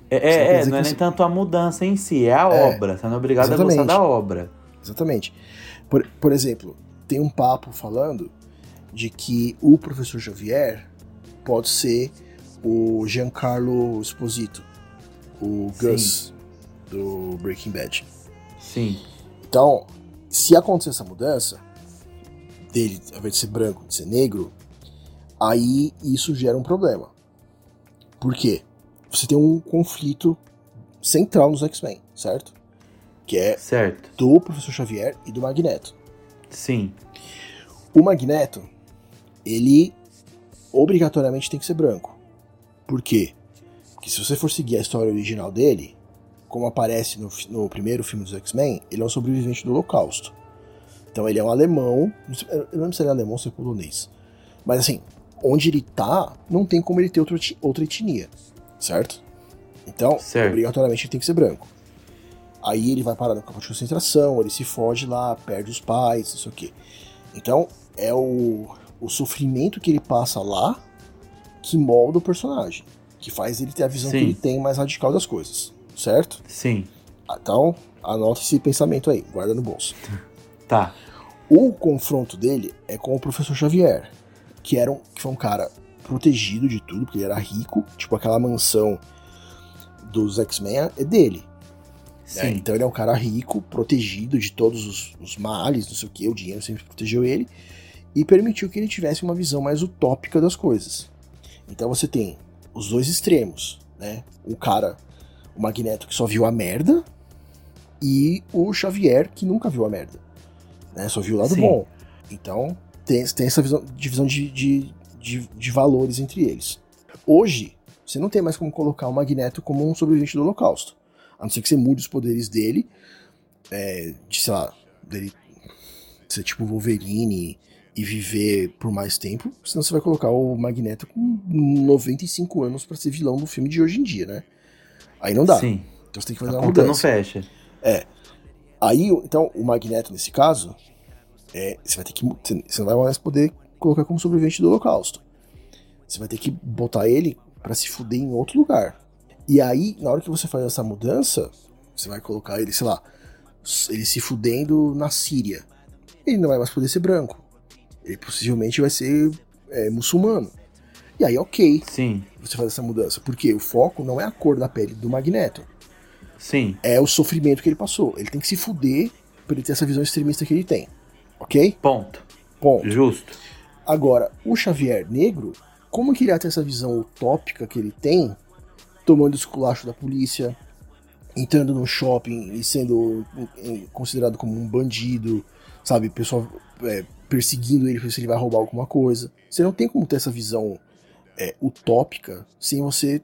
Speaker 1: É,
Speaker 2: não
Speaker 1: é, é, não é nem
Speaker 2: você-
Speaker 1: tanto a mudança em si, é a
Speaker 2: É,
Speaker 1: obra. Você não é obrigado a gostar
Speaker 2: exatamente.
Speaker 1: da obra.
Speaker 2: Exatamente. Por, por exemplo, tem um papo falando de que o professor Xavier pode ser o Giancarlo Esposito, o
Speaker 1: Sim.
Speaker 2: Do Breaking Bad.
Speaker 1: Sim.
Speaker 2: Então, se acontecer essa mudança, dele, ao invés de ser branco, de ser negro, aí isso gera um problema. Por quê? Você tem um conflito central nos X-Men, certo? Que é
Speaker 1: Certo.
Speaker 2: do Professor Xavier e do Magneto.
Speaker 1: Sim.
Speaker 2: O Magneto, ele obrigatoriamente tem que ser branco. Por quê? Porque se você for seguir a história original dele, como aparece no, no primeiro filme dos X-Men, ele é um sobrevivente do Holocausto. Então ele é um alemão, eu não lembro se ele é alemão ou se é polonês. Mas assim, onde ele tá, não tem como ele ter outra, eti- outra etnia, certo? Então,
Speaker 1: Certo.
Speaker 2: obrigatoriamente ele tem que ser branco. Aí ele vai parar no campo de concentração, ele se foge lá, perde os pais, não sei o quê. Então, é o, o sofrimento que ele passa lá que molda o personagem. Que faz ele ter a visão
Speaker 1: Sim.
Speaker 2: que ele tem mais radical das coisas. Certo?
Speaker 1: Sim.
Speaker 2: Então, anota esse pensamento aí, guarda no bolso.
Speaker 1: Tá.
Speaker 2: O confronto dele é com o professor Xavier, que, era um, que foi um cara protegido de tudo, porque ele era rico, tipo aquela mansão dos X-Men é dele.
Speaker 1: Sim.
Speaker 2: né? Então ele é um cara rico, protegido de todos os, os males, não sei o que, o dinheiro sempre protegeu ele, e permitiu que ele tivesse uma visão mais utópica das coisas. Então você tem os dois extremos, né? O cara, o Magneto que só viu a merda, e o Xavier que nunca viu a merda, né? Só viu o lado
Speaker 1: Sim.
Speaker 2: bom. Então tem, tem essa visão, divisão de, de, de, de valores entre eles. Hoje, você não tem mais como colocar o Magneto como um sobrevivente do Holocausto. A não ser que você mude os poderes dele, é, de, sei lá, dele ser tipo Wolverine e viver por mais tempo, senão você vai colocar o Magneto com 95 anos pra ser vilão do filme de hoje em dia, né? Aí não dá.
Speaker 1: Sim.
Speaker 2: Então você tem que
Speaker 1: A
Speaker 2: fazer uma
Speaker 1: conta não
Speaker 2: mudança.
Speaker 1: fecha.
Speaker 2: Aí, então, o Magneto, nesse caso, é, você vai ter que. Você não vai mais poder colocar como sobrevivente do Holocausto. Você vai ter que botar ele pra se fuder em outro lugar. E aí, na hora que você faz essa mudança, você vai colocar ele, sei lá, ele se fudendo na Síria. Ele não vai mais poder ser branco. Ele possivelmente vai ser é, muçulmano. E aí, ok,
Speaker 1: Sim.
Speaker 2: Você faz essa mudança. Porque o foco não é a cor da pele do Magneto
Speaker 1: Sim.
Speaker 2: é o sofrimento que ele passou. Ele tem que se fuder pra ele ter essa visão extremista que ele tem. Ok?
Speaker 1: Ponto.
Speaker 2: Ponto.
Speaker 1: Justo.
Speaker 2: Agora, o Xavier negro, como que ele ia ter essa visão utópica que ele tem, tomando esculacho da polícia, entrando no shopping e sendo eh, considerado como um bandido, sabe? Pessoal é, perseguindo ele pra ver se ele vai roubar alguma coisa. Você não tem como ter essa visão é, utópica sem você.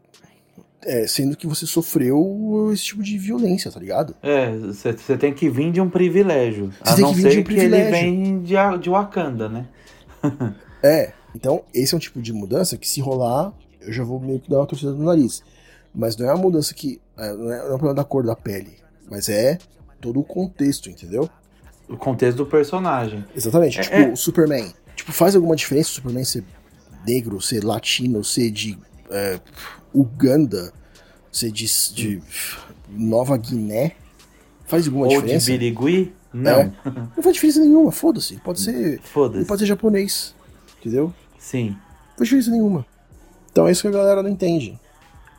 Speaker 2: é, sendo que você sofreu esse tipo de violência, tá ligado?
Speaker 1: É, você tem que vir de um privilégio.
Speaker 2: Você
Speaker 1: a
Speaker 2: tem
Speaker 1: não
Speaker 2: que vir de
Speaker 1: ser
Speaker 2: um
Speaker 1: que
Speaker 2: privilégio.
Speaker 1: ele vem de, de Wakanda, né?
Speaker 2: É, então esse é um tipo de mudança que se rolar, eu já vou meio que dar uma torcida no nariz. Mas não é uma mudança que. é, Não é, não é um problema da cor da pele, mas é todo o contexto, entendeu?
Speaker 1: O contexto do personagem.
Speaker 2: Exatamente.
Speaker 1: É,
Speaker 2: tipo,
Speaker 1: é.
Speaker 2: o Superman. Tipo, faz alguma diferença o Superman ser negro, ser latino, ser de é, Uganda, ser de, de Nova Guiné? Faz alguma
Speaker 1: Ou de
Speaker 2: diferença?
Speaker 1: Birigui? Não.
Speaker 2: É. Não faz diferença nenhuma, foda-se. Pode ser. Ele
Speaker 1: Foda-se.
Speaker 2: pode ser japonês. Entendeu?
Speaker 1: Sim.
Speaker 2: Não faz diferença nenhuma. Então é isso que a galera não entende.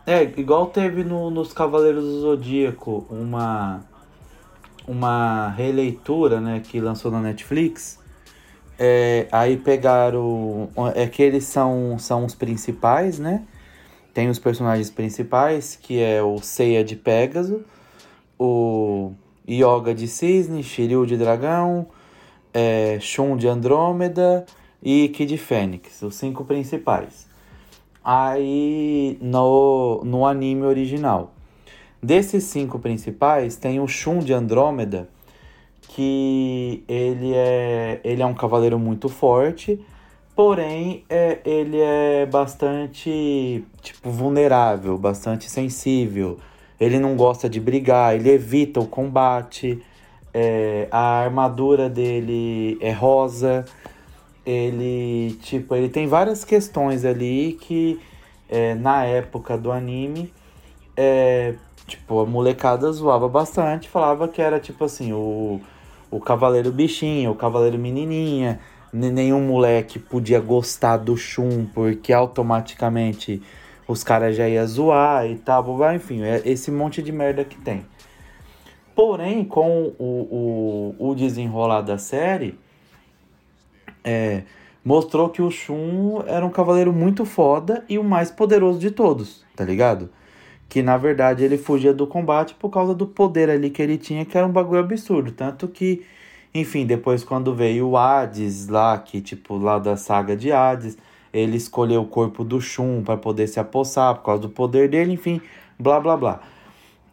Speaker 1: É, igual teve no, nos Cavaleiros do Zodíaco uma uma releitura, né, que lançou na Netflix. É, aí pegaram, é que eles são são os principais, né? Tem os personagens principais, que é o Seiya de Pégaso, o Yoga de Cisne, Shiryu de Dragão, é, Shun de Andrômeda e Kid Fênix, os cinco principais. Aí no, no anime original. Desses cinco principais, tem o Shun de Andrômeda, que ele é, ele é um cavaleiro muito forte, porém é, ele é bastante tipo vulnerável, bastante sensível. Ele não gosta de brigar, ele evita o combate. é, a armadura dele é rosa. Ele tipo ele tem várias questões ali que é, na época do anime é, tipo, a molecada zoava bastante, falava que era tipo assim, o, o cavaleiro bichinho, o cavaleiro menininha, nenhum moleque podia gostar do Shun, porque automaticamente os caras já iam zoar e tal, enfim, é esse monte de merda que tem. Porém, com o, o, o desenrolar da série, é, mostrou que o Shun era um cavaleiro muito foda e o mais poderoso de todos, tá ligado? Que na verdade ele fugia do combate por causa do poder ali que ele tinha, que era um bagulho absurdo. Tanto que, enfim, depois quando veio o Hades lá, que tipo, lá da saga de Hades, ele escolheu o corpo do Shun para poder se apossar por causa do poder dele, enfim, blá blá blá.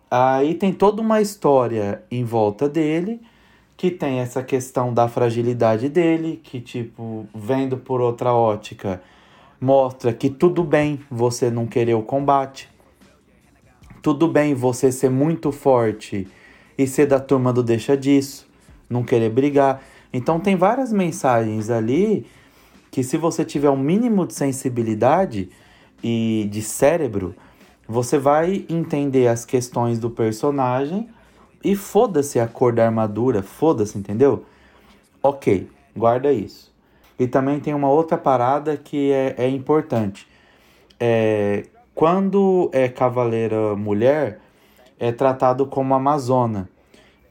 Speaker 1: Aí tem toda uma história em volta dele, que tem essa questão da fragilidade dele, que tipo, vendo por outra ótica, mostra que tudo bem você não querer o combate. Tudo bem você ser muito forte e ser da turma do deixa disso, não querer brigar. Então tem várias mensagens ali que se você tiver um mínimo de sensibilidade e de cérebro, Você vai entender as questões do personagem e foda-se a cor da armadura, foda-se, entendeu? Ok, guarda isso. E também tem uma outra parada que é, é importante. É, quando é cavaleira mulher, é tratado como amazona.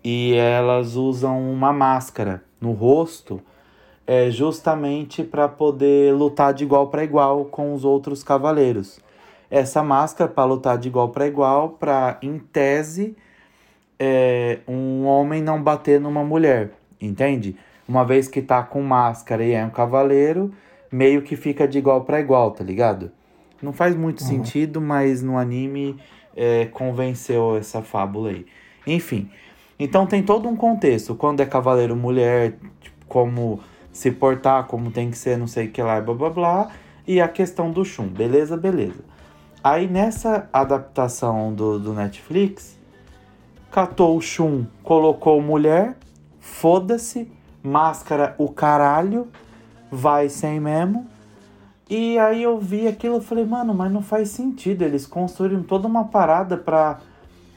Speaker 1: E elas usam uma máscara no rosto, é justamente para poder lutar de igual para igual com os outros cavaleiros. Essa máscara para lutar de igual para igual, para em tese é, um homem não bater numa mulher, entende? Uma vez que tá com máscara e é um cavaleiro, meio que fica de igual para igual, tá ligado? Não faz muito sentido, mas no anime é, convenceu essa fábula aí. Enfim, então tem todo um contexto. Quando é cavaleiro mulher, tipo, como se portar, como tem que ser, não sei o que lá, blá blá blá. E a questão do Shun, beleza, beleza. Aí nessa adaptação do, do Netflix, catou o Shun, colocou mulher, foda-se, máscara o caralho, vai sem mesmo. E aí eu vi aquilo e falei, mano, mas não faz sentido. Eles construíram toda uma parada pra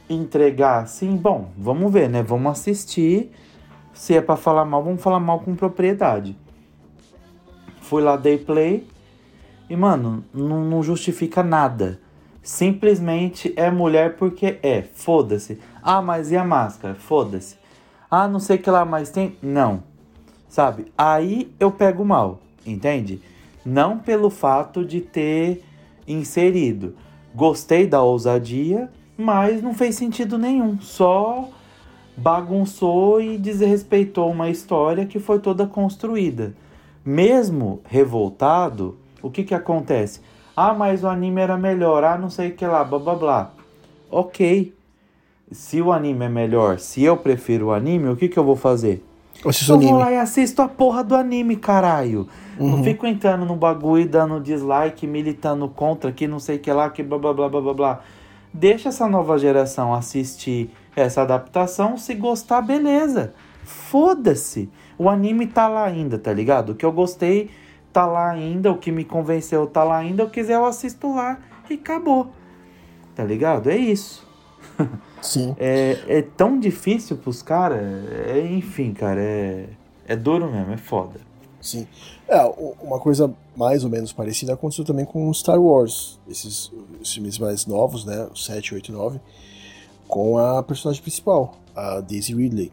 Speaker 1: entregar assim. Bom, vamos ver, né? Vamos assistir. Se é pra falar mal, vamos falar mal com propriedade. Fui lá, dei play. E, mano, não, não justifica nada. Simplesmente é mulher porque é. Foda-se. Ah, mas e a máscara? Foda-se. Ah, não sei o que lá, mas tem. Não. Sabe? Aí eu pego mal. Entende? Não pelo fato de ter inserido. Gostei da ousadia, mas não fez sentido nenhum. Só bagunçou e desrespeitou uma história que foi toda construída. Mesmo revoltado, o que que acontece? Ah, mas o anime era melhor, ah, não sei o que lá, blá blá blá. Ok. Se o anime é melhor, se eu prefiro o anime, o que que eu vou fazer?
Speaker 2: Eu assisto
Speaker 1: Eu vou
Speaker 2: anime.
Speaker 1: lá e assisto a porra do anime, caralho. Não fico entrando no bagulho dando dislike, militando contra, que não sei o que lá, que blá blá blá blá blá. Deixa essa nova geração assistir essa adaptação, se gostar, beleza. Foda-se. O anime tá lá ainda, tá ligado? O que eu gostei tá lá ainda, o que me convenceu tá lá ainda, eu quiser eu assisto lá e acabou. Tá ligado? É isso.
Speaker 2: Sim.
Speaker 1: É, é tão difícil pros caras. É, enfim, cara, é, é duro mesmo, é foda.
Speaker 2: Sim. É, uma coisa mais ou menos parecida aconteceu também com Star Wars. Esses filmes mais novos, né? O 7, 8 e 9. Com a personagem principal, a Daisy Ridley,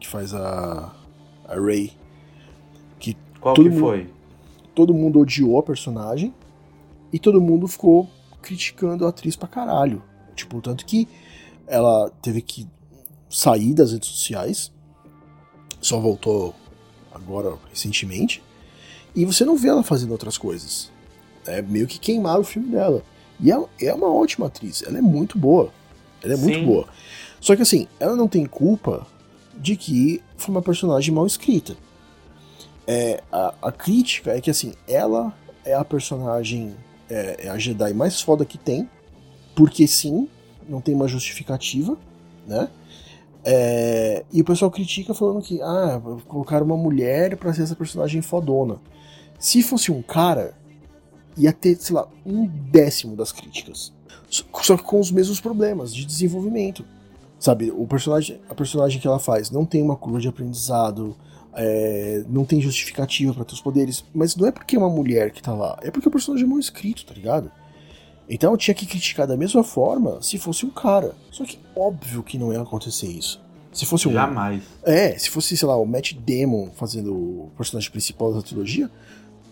Speaker 2: que faz a, a Rey. Que
Speaker 1: Qual que
Speaker 2: mundo-
Speaker 1: foi?
Speaker 2: todo mundo odiou a personagem e todo mundo ficou criticando a atriz pra caralho. Tipo, tanto que ela teve que sair das redes sociais, só voltou agora recentemente, e você não vê ela fazendo outras coisas. É meio que queimar o filme dela. E ela é uma ótima atriz, ela é muito boa. Ela é muito
Speaker 1: Sim.
Speaker 2: boa. Só que assim, ela não tem culpa de que foi uma personagem mal escrita. É, a, a crítica é que assim, ela é a personagem, é, é a Jedi mais foda que tem, porque sim, não tem uma justificativa, né? É, e o pessoal critica falando que, ah, colocaram uma mulher pra ser essa personagem fodona. Se fosse um cara, ia ter, sei lá, um décimo das críticas. Só- que com os mesmos problemas de desenvolvimento. Sabe, o personagem, a personagem que ela faz não tem uma curva de aprendizado, é, não tem justificativa ter os poderes, mas não é porque é uma mulher que tá lá, é porque o personagem é mal escrito, tá ligado? Então eu tinha que criticar da mesma forma se fosse um cara. Só que óbvio que não ia acontecer isso. Se fosse um.
Speaker 1: Jamais.
Speaker 2: É, se fosse, sei lá, o Matt Damon fazendo o personagem principal da trilogia,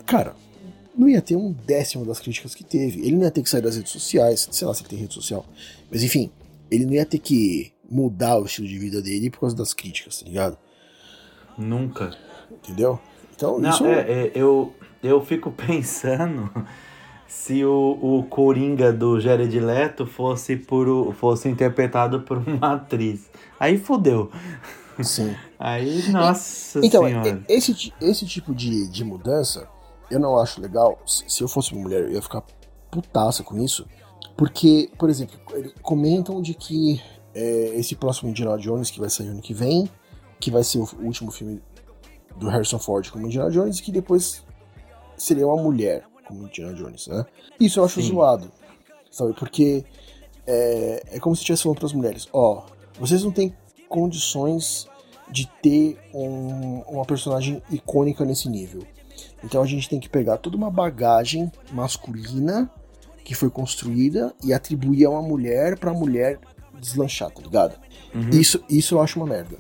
Speaker 2: cara, não ia ter um décimo das críticas que teve. Ele não ia ter que sair das redes sociais, sei lá se ele tem rede social. Mas enfim, ele não ia ter que mudar o estilo de vida dele por causa das críticas, tá ligado?
Speaker 1: Nunca.
Speaker 2: Entendeu? Então,
Speaker 1: Não,
Speaker 2: isso
Speaker 1: é, é, eu, eu fico pensando se o, o Coringa do Jared Leto fosse, por, fosse interpretado por uma atriz. Aí fudeu.
Speaker 2: sim.
Speaker 1: Aí, nossa
Speaker 2: Então,
Speaker 1: senhora.
Speaker 2: esse, esse tipo de, de mudança, eu não acho legal. Se eu fosse uma mulher, eu ia ficar putaça com isso. Porque, por exemplo, comentam de que é, esse próximo Indiana Jones, que vai sair ano que vem, que vai ser o último filme do Harrison Ford como Indiana Jones, e que depois seria uma mulher como Indiana Jones, né? Isso eu acho
Speaker 1: Sim.
Speaker 2: zoado. Sabe? Porque é, é como se estivesse falando para as mulheres: ó, vocês não têm condições de ter um- uma personagem icônica nesse nível. Então a gente tem que pegar toda uma bagagem masculina que foi construída e atribuir a uma mulher pra mulher deslanchar, tá ligado? Isso, isso eu acho uma merda.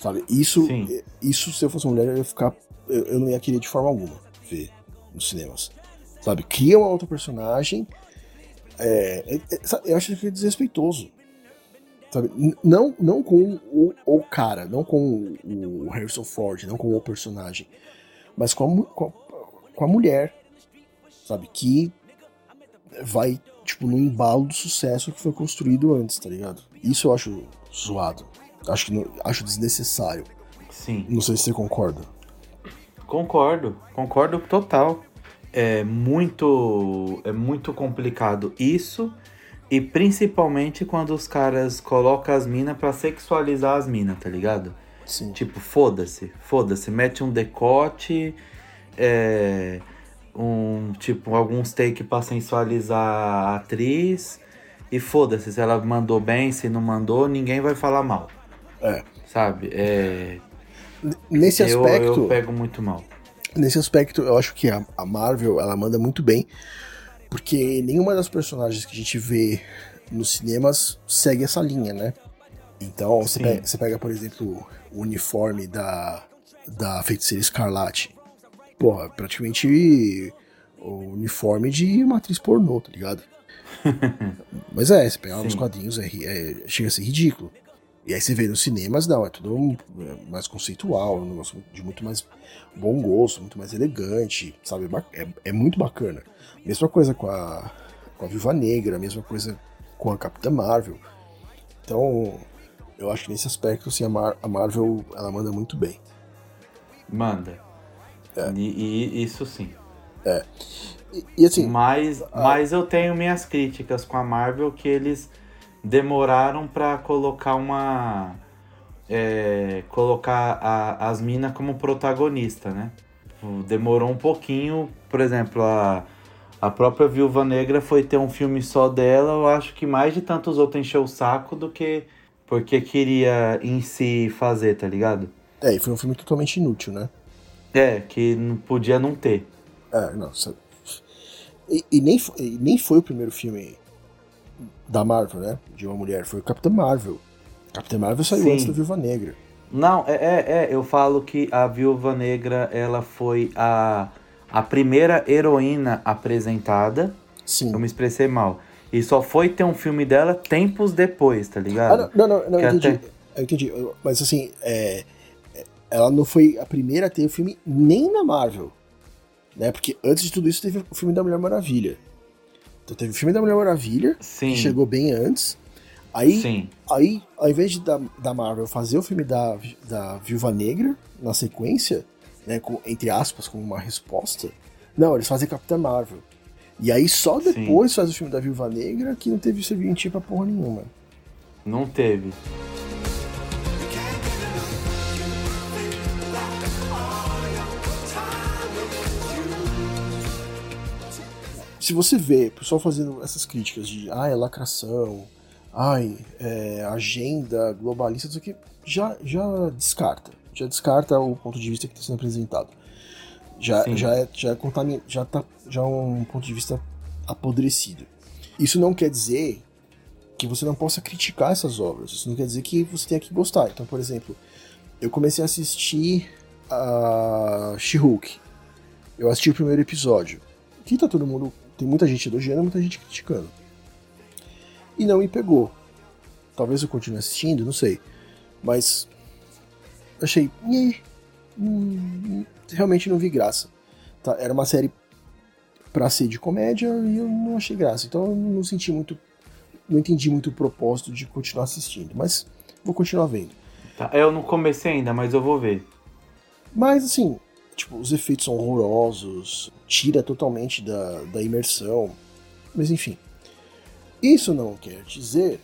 Speaker 2: Sabe? Isso,
Speaker 1: Sim.
Speaker 2: isso se eu fosse mulher, eu ia ficar. Eu, eu não ia querer de forma alguma ver nos cinemas. Sabe? Cria uma outra personagem. É, é- é- eu acho que é desrespeitoso. Sabe? Não, não com o, o cara, não com o, Harrison Ford, não com o personagem, mas com a, com a, com a mulher, sabe? Que vai, tipo, no embalo do sucesso que foi construído antes, tá ligado? Isso eu acho zoado. Acho, que não- acho desnecessário.
Speaker 1: Sim.
Speaker 2: Não sei se você concorda.
Speaker 1: Concordo, concordo total. É muito, é muito complicado isso e principalmente quando os caras colocam as minas pra sexualizar as minas, tá ligado?
Speaker 2: Sim.
Speaker 1: Tipo, foda-se, foda-se, mete um decote, é, um tipo alguns take pra sensualizar a atriz e foda-se se ela mandou bem, se não mandou, ninguém vai falar mal,
Speaker 2: É.
Speaker 1: sabe? É,
Speaker 2: Nesse
Speaker 1: eu,
Speaker 2: aspecto,
Speaker 1: eu pego muito mal.
Speaker 2: Nesse aspecto, eu acho que a, a Marvel ela manda muito bem, porque nenhuma das personagens que a gente vê nos cinemas segue essa linha, né? Então, você pega, você pega, por exemplo, o uniforme da, da Feiticeira Escarlate. Porra, é praticamente o uniforme de uma atriz pornô, tá ligado? Mas é, você pega lá nos quadrinhos, é, é- chega a ser ridículo. E aí você vê nos cinemas, não, é tudo um- é mais conceitual, um negócio de muito mais bom gosto, muito mais elegante, sabe? Ba- É, é muito bacana. Mesma coisa com a, com a Viúva Negra, mesma coisa com a Capitã Marvel. Então, eu acho que nesse aspecto, assim, a, Mar- a Marvel, ela manda muito bem.
Speaker 1: Manda. E, e isso sim.
Speaker 2: E, e, assim,
Speaker 1: Mas, mas eu tenho minhas críticas com a Marvel que eles demoraram pra colocar uma. é, colocar a- as minas como protagonista, né? Demorou um pouquinho, por exemplo, a, a própria Viúva Negra foi ter um filme só dela, eu acho que mais de tantos outros encheu o saco do que porque queria em si fazer, tá ligado?
Speaker 2: é, e foi um filme totalmente inútil, né?
Speaker 1: É, que não podia não ter.
Speaker 2: É, não, sabe? E, e nem, fo- e nem foi o primeiro filme da Marvel, né? De uma mulher, foi o Capitã Marvel. Capitã Marvel saiu
Speaker 1: Sim.
Speaker 2: antes da Viúva Negra.
Speaker 1: Não, é, é, é, eu falo que a Viúva Negra, ela foi a, a primeira heroína apresentada.
Speaker 2: Sim.
Speaker 1: Eu me expressei mal. E só foi ter um filme dela tempos depois, tá
Speaker 2: Ah,
Speaker 1: ligado?
Speaker 2: não, não, não, não
Speaker 1: Que
Speaker 2: eu entendi.
Speaker 1: até-
Speaker 2: Eu entendi. Mas assim, é, é, ela não foi a primeira a ter o filme nem na Marvel. Né? Porque antes de tudo isso teve o filme da Mulher Maravilha. Então teve o filme da Mulher Maravilha,
Speaker 1: Sim.
Speaker 2: que chegou bem antes. Aí,
Speaker 1: Sim.
Speaker 2: aí ao invés de da, da Marvel fazer o filme da, da Viúva Negra na sequência, né, com, entre aspas, como uma resposta, não, eles fazem Capitã Marvel. E aí só
Speaker 1: Sim.
Speaker 2: depois faz o filme da Viúva Negra que não teve serventia pra porra nenhuma.
Speaker 1: Não teve.
Speaker 2: Se você vê o pessoal fazendo essas críticas de ai, é lacração, ai, é agenda globalista, isso aqui, já, já descarta. Já descarta o ponto de vista que está sendo apresentado. Já,
Speaker 1: Sim.
Speaker 2: já, é, já, é contamin... já tá já é um ponto de vista apodrecido. Isso não quer dizer que você não possa criticar essas obras. Isso não quer dizer que você tenha que gostar. Então, por exemplo, eu comecei a assistir a She-Hulk. Eu assisti o primeiro episódio. Que tá todo mundo. Tem muita gente elogiando, muita gente criticando. E não me pegou. Talvez eu continue assistindo, não sei. Mas. Achei. "Nhê, hum, realmente não vi graça. Tá, era uma série pra ser de comédia e eu não achei graça. Então eu não senti muito. Não entendi muito o propósito de continuar assistindo. Mas vou continuar vendo.
Speaker 1: Tá, Eu não comecei ainda, mas eu vou ver.
Speaker 2: Mas assim, tipo, os efeitos são horrorosos, tira totalmente da, da imersão. Mas enfim. Isso não quer dizer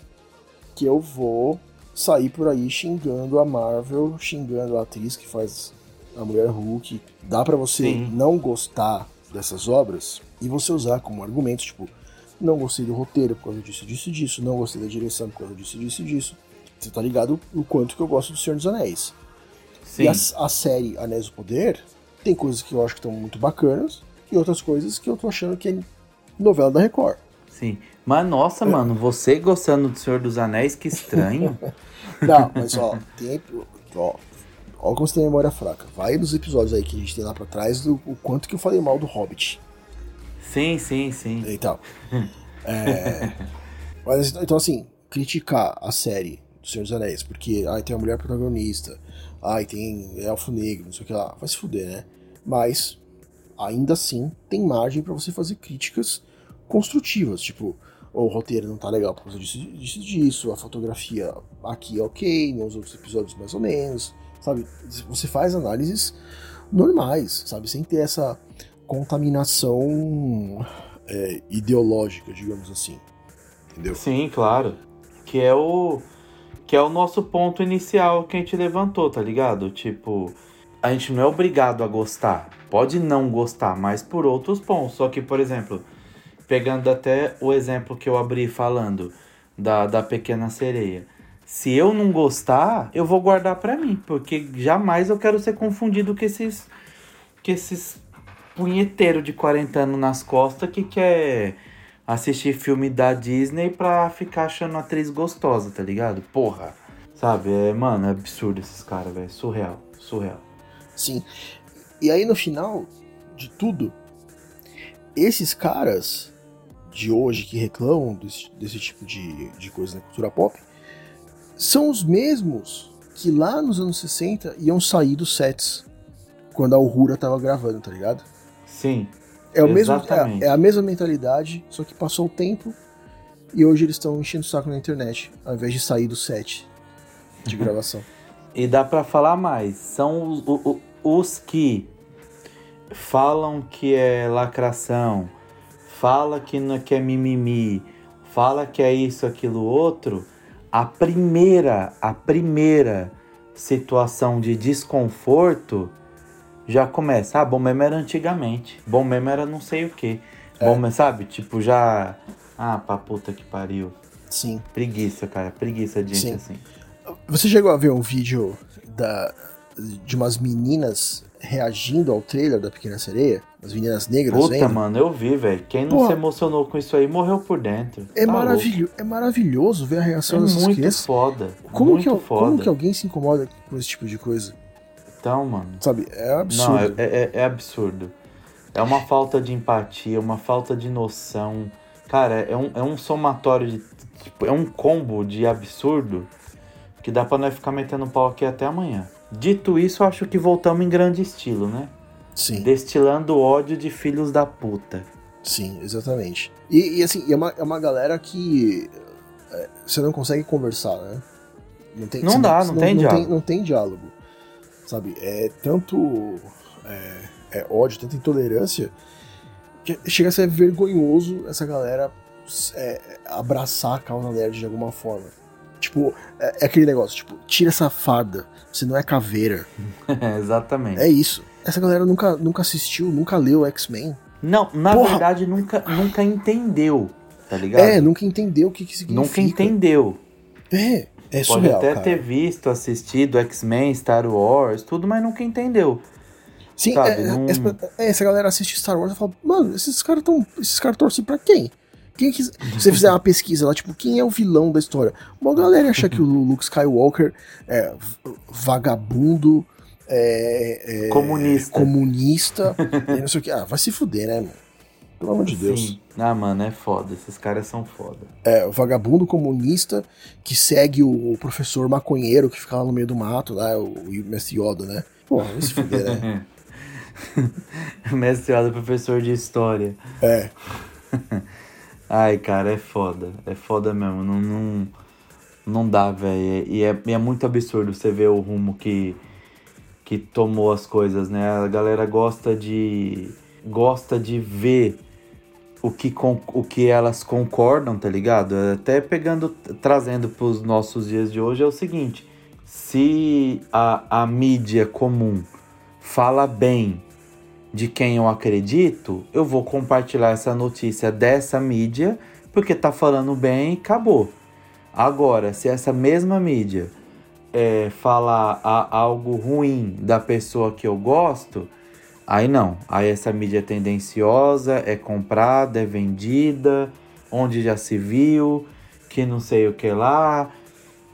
Speaker 2: que eu vou sair por aí xingando a Marvel, xingando a atriz que faz a Mulher Hulk. Dá pra você
Speaker 1: Sim.
Speaker 2: não gostar dessas obras e você usar como argumento, tipo, não gostei do roteiro por causa disso, disso, disso, não gostei da direção por causa disso, disso, disso. Você tá ligado o quanto que eu gosto do Senhor dos Anéis.
Speaker 1: Sim.
Speaker 2: E a, a série Anéis do Poder tem coisas que eu acho que estão muito bacanas e outras coisas que eu tô achando que é novela da Record.
Speaker 1: Sim. Mas nossa, mano, você gostando do Senhor dos Anéis, que estranho.
Speaker 2: Não, mas ó, tem. Ó, ó como você tem memória fraca. Vai nos episódios aí que a gente tem lá pra trás do o quanto que eu falei mal do Hobbit.
Speaker 1: sim, sim, sim.
Speaker 2: e tal. É, mas então, assim, criticar a série do Senhor dos Anéis, porque ai, tem uma mulher protagonista, ai, tem elfo negro, não sei o que lá, vai se fuder, né? Mas, ainda assim, tem margem pra você fazer críticas construtivas, tipo, "Oh, o roteiro não tá legal por causa disso, disso, disso, a fotografia aqui é ok, nos outros episódios mais ou menos, sabe? Você faz análises normais, sabe? Sem ter essa contaminação é, ideológica, digamos assim. Entendeu?
Speaker 1: Sim, claro. Que é o que é o nosso ponto inicial que a gente levantou, tá ligado? Tipo, a gente não é obrigado a gostar. Pode não gostar, mas por outros pontos. Só que, por exemplo, pegando até o exemplo que eu abri falando da, da pequena sereia. Se eu não gostar, eu vou guardar pra mim, porque jamais eu quero ser confundido com esses que esses punheteiro de 40 anos nas costas que quer assistir filme da Disney pra ficar achando a atriz gostosa, tá ligado? Porra. Sabe? É, mano, é absurdo esses caras, velho. Surreal. Surreal.
Speaker 2: Sim. E aí no final de tudo, esses caras de hoje que reclamam desse, desse tipo de, de coisa na cultura pop são os mesmos que lá nos anos 60 iam sair dos sets quando a Uhura tava gravando, tá ligado?
Speaker 1: Sim.
Speaker 2: É, o mesmo, é, é a mesma mentalidade, só que passou o tempo e hoje eles estão enchendo o saco na internet, ao invés de sair do set de gravação.
Speaker 1: E dá pra falar mais. São os, o- o- os que falam que é lacração, fala que não que é mimimi, fala que é isso, aquilo, outro. A primeira, a primeira situação de desconforto já começa. Ah, bom mesmo era antigamente. Bom mesmo era não sei o que. Bom mesmo, sabe? Tipo, já. Ah, pra puta que pariu.
Speaker 2: Sim.
Speaker 1: Preguiça, cara. Preguiça de gente
Speaker 2: Sim.
Speaker 1: assim.
Speaker 2: Você chegou a ver um vídeo da, de umas meninas reagindo ao trailer da Pequena Sereia? As meninas negras
Speaker 1: Puta,
Speaker 2: vendo?
Speaker 1: mano, eu vi, velho. Quem não
Speaker 2: Porra.
Speaker 1: se emocionou com isso aí morreu por dentro.
Speaker 2: É,
Speaker 1: Tá
Speaker 2: maravilho, é maravilhoso ver a reação
Speaker 1: É
Speaker 2: dessas
Speaker 1: muito
Speaker 2: crianças.
Speaker 1: foda.
Speaker 2: Como
Speaker 1: muito
Speaker 2: que,
Speaker 1: foda.
Speaker 2: como que alguém se incomoda com esse tipo de coisa?
Speaker 1: Então, mano.
Speaker 2: Sabe? É
Speaker 1: Não, é,
Speaker 2: absurdo.
Speaker 1: é, é absurdo. É uma falta de empatia, uma falta de noção. Cara, é um, é um somatório de. Tipo, é um combo de absurdo que dá pra nós ficar metendo pau aqui até amanhã. Dito isso, eu acho que voltamos em grande estilo, né?
Speaker 2: Sim,
Speaker 1: Destilando ódio de filhos da puta.
Speaker 2: sim, exatamente. E, e, assim, é uma, é uma galera que é, você não consegue conversar, né? Não, tem,
Speaker 1: Não dá, não tem
Speaker 2: não
Speaker 1: diálogo.
Speaker 2: não tem diálogo. Sabe? É tanto é, é ódio, tanta intolerância que chega a ser vergonhoso essa galera é, abraçar a causa nerd de alguma forma. Tipo, é, é aquele negócio, tipo, tira essa farda, você não é caveira.
Speaker 1: Exatamente.
Speaker 2: É isso. Essa galera nunca, nunca assistiu, nunca leu X-Men.
Speaker 1: Não, na
Speaker 2: Porra.
Speaker 1: verdade, nunca, nunca entendeu, tá ligado?
Speaker 2: É, nunca entendeu o que, que significa.
Speaker 1: Nunca entendeu.
Speaker 2: É, é
Speaker 1: Pode
Speaker 2: surreal,
Speaker 1: até
Speaker 2: cara.
Speaker 1: ter visto, assistido X-Men, Star Wars, tudo, mas nunca entendeu.
Speaker 2: Sim,
Speaker 1: sabe,
Speaker 2: é,
Speaker 1: não-
Speaker 2: essa, é, essa galera assiste Star Wars e fala, mano, esses caras tão. Esses caras torcem pra quem? Quem que, se você fizer uma pesquisa lá, tipo, quem é o vilão da história? Uma galera acha que o Luke Skywalker é vagabundo, é, é
Speaker 1: Comunista.
Speaker 2: comunista, não sei o que. Ah, vai se fuder, né, mano? Pelo amor de Deus.
Speaker 1: Sim. Ah, mano, é foda. Esses caras são foda.
Speaker 2: É, o vagabundo comunista que segue o, professor maconheiro que fica lá no meio do mato, lá, o, o Mestre Yoda, né? Pô, vai se fuder, né?
Speaker 1: Mestrado professor de história.
Speaker 2: É.
Speaker 1: Ai, cara, é foda. É foda mesmo. Não, não, não dá, velho. E é, é muito absurdo você ver o rumo que, que tomou as coisas, né? A galera gosta de. Gosta de ver o que, con- o que elas concordam, tá ligado? Até pegando, trazendo pros nossos dias de hoje é o seguinte. Se a, a mídia comum fala bem de quem eu acredito, eu vou compartilhar essa notícia dessa mídia, porque tá falando bem e acabou. Agora, se essa mesma mídia é, falar a- algo ruim da pessoa que eu gosto, aí não. Aí essa mídia é tendenciosa, é comprada, é vendida, onde já se viu, que não sei o que lá.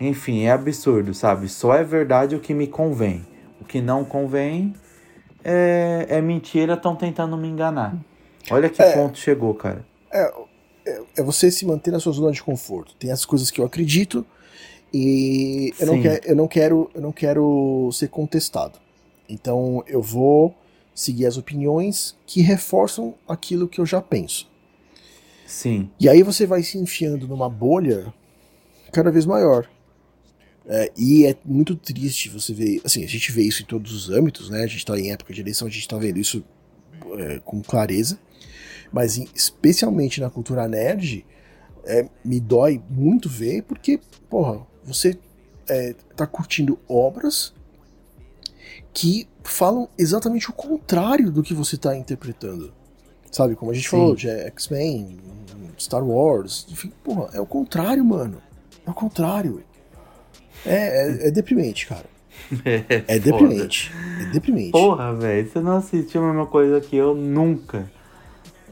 Speaker 1: Enfim, é absurdo, sabe? Só é verdade o que me convém. O que não convém é, é mentira, estão tentando me enganar. Olha que
Speaker 2: É.
Speaker 1: ponto chegou, cara.
Speaker 2: É, é, é você se manter na sua zona de conforto. Tem as coisas que eu acredito e eu não, quero, eu, não quero, eu não quero ser contestado. Então eu vou seguir as opiniões que reforçam aquilo que eu já penso.
Speaker 1: Sim,
Speaker 2: E aí você vai se enfiando numa bolha cada vez maior. É, e é muito triste você ver. Assim, a gente vê isso em todos os âmbitos, né? A gente tá em época de eleição, a gente tá vendo isso é, com clareza. Mas em- especialmente na cultura nerd, é, me dói muito ver, porque, porra, você é, tá curtindo obras que falam exatamente o contrário do que você tá interpretando. Sabe, como a gente
Speaker 1: Sim.
Speaker 2: falou de X-Men, Star Wars, enfim, porra, é o contrário, mano. É o contrário. É, é, é deprimente, cara. É deprimente. É deprimente.
Speaker 1: Porra, velho, você não assistiu a mesma coisa que eu nunca.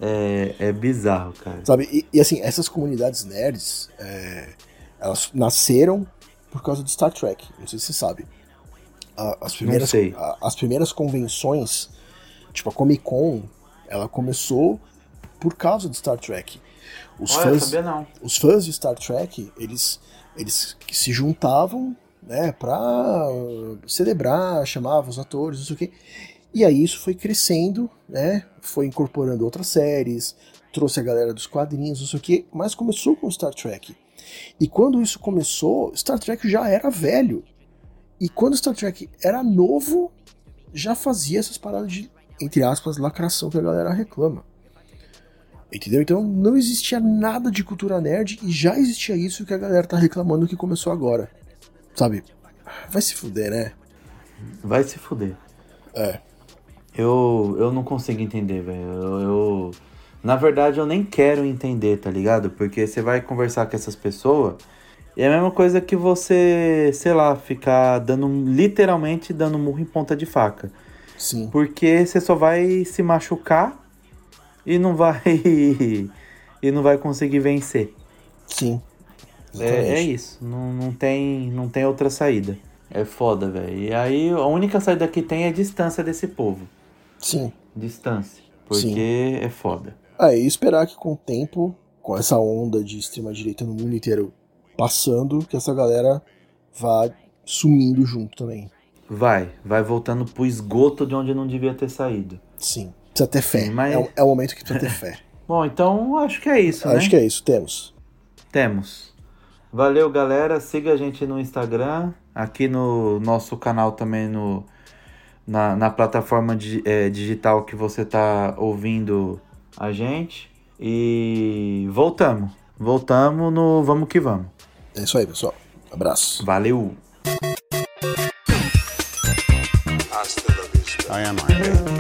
Speaker 1: É, é bizarro, cara.
Speaker 2: Sabe, e, e, assim, essas comunidades nerds, é, elas nasceram por causa de Star Trek. Não sei se você sabe. A- as, primeiras,
Speaker 1: sei.
Speaker 2: a- as primeiras convenções, tipo a Comic Con, ela começou por causa de Star Trek. Os
Speaker 1: Olha,
Speaker 2: fãs,
Speaker 1: sabia não.
Speaker 2: os fãs de Star Trek, eles, eles se juntavam, né, pra uh, celebrar, chamavam os atores, não sei o quê. E aí isso foi crescendo, né, foi incorporando outras séries, trouxe a galera dos quadrinhos, não sei o quê, mas começou com Star Trek. E quando isso começou, Star Trek já era velho. E quando Star Trek era novo, já fazia essas paradas de, entre aspas, lacração que a galera reclama. Entendeu? Então não existia nada de cultura nerd e já existia isso que a galera tá reclamando que começou agora. Sabe? Vai se fuder, né?
Speaker 1: Vai se fuder.
Speaker 2: É.
Speaker 1: Eu, eu não consigo entender, velho. Eu, eu- Na verdade, eu nem quero entender, tá ligado? Porque você vai conversar com essas pessoas e é a mesma coisa que você, sei lá, ficar dando. literalmente dando murro em ponta de faca.
Speaker 2: Sim.
Speaker 1: Porque você só vai se machucar e não vai. e não vai conseguir vencer.
Speaker 2: Sim.
Speaker 1: É, é isso, não, não, tem, não tem outra saída. É foda, velho. E aí a única saída que tem é distância desse povo.
Speaker 2: Sim.
Speaker 1: Distância. Porque
Speaker 2: Sim.
Speaker 1: é foda.
Speaker 2: Ah, e esperar que com o tempo, com essa onda de extrema-direita no mundo inteiro passando, que essa galera vá sumindo junto também.
Speaker 1: Vai, vai voltando pro esgoto de onde não devia ter saído.
Speaker 2: Sim. Precisa ter fé.
Speaker 1: Mas-
Speaker 2: é, o- é o momento que precisa ter fé.
Speaker 1: Bom, então acho que é isso, né?
Speaker 2: Acho que é isso, temos.
Speaker 1: Temos. Valeu, galera. Siga a gente no Instagram, aqui no nosso canal também no, na, na plataforma di- é, digital que você tá ouvindo a gente. E voltamos. Voltamos no Vamos que Vamos.
Speaker 2: É isso aí, pessoal. Abraço.
Speaker 1: Valeu!
Speaker 5: I am Iron Man.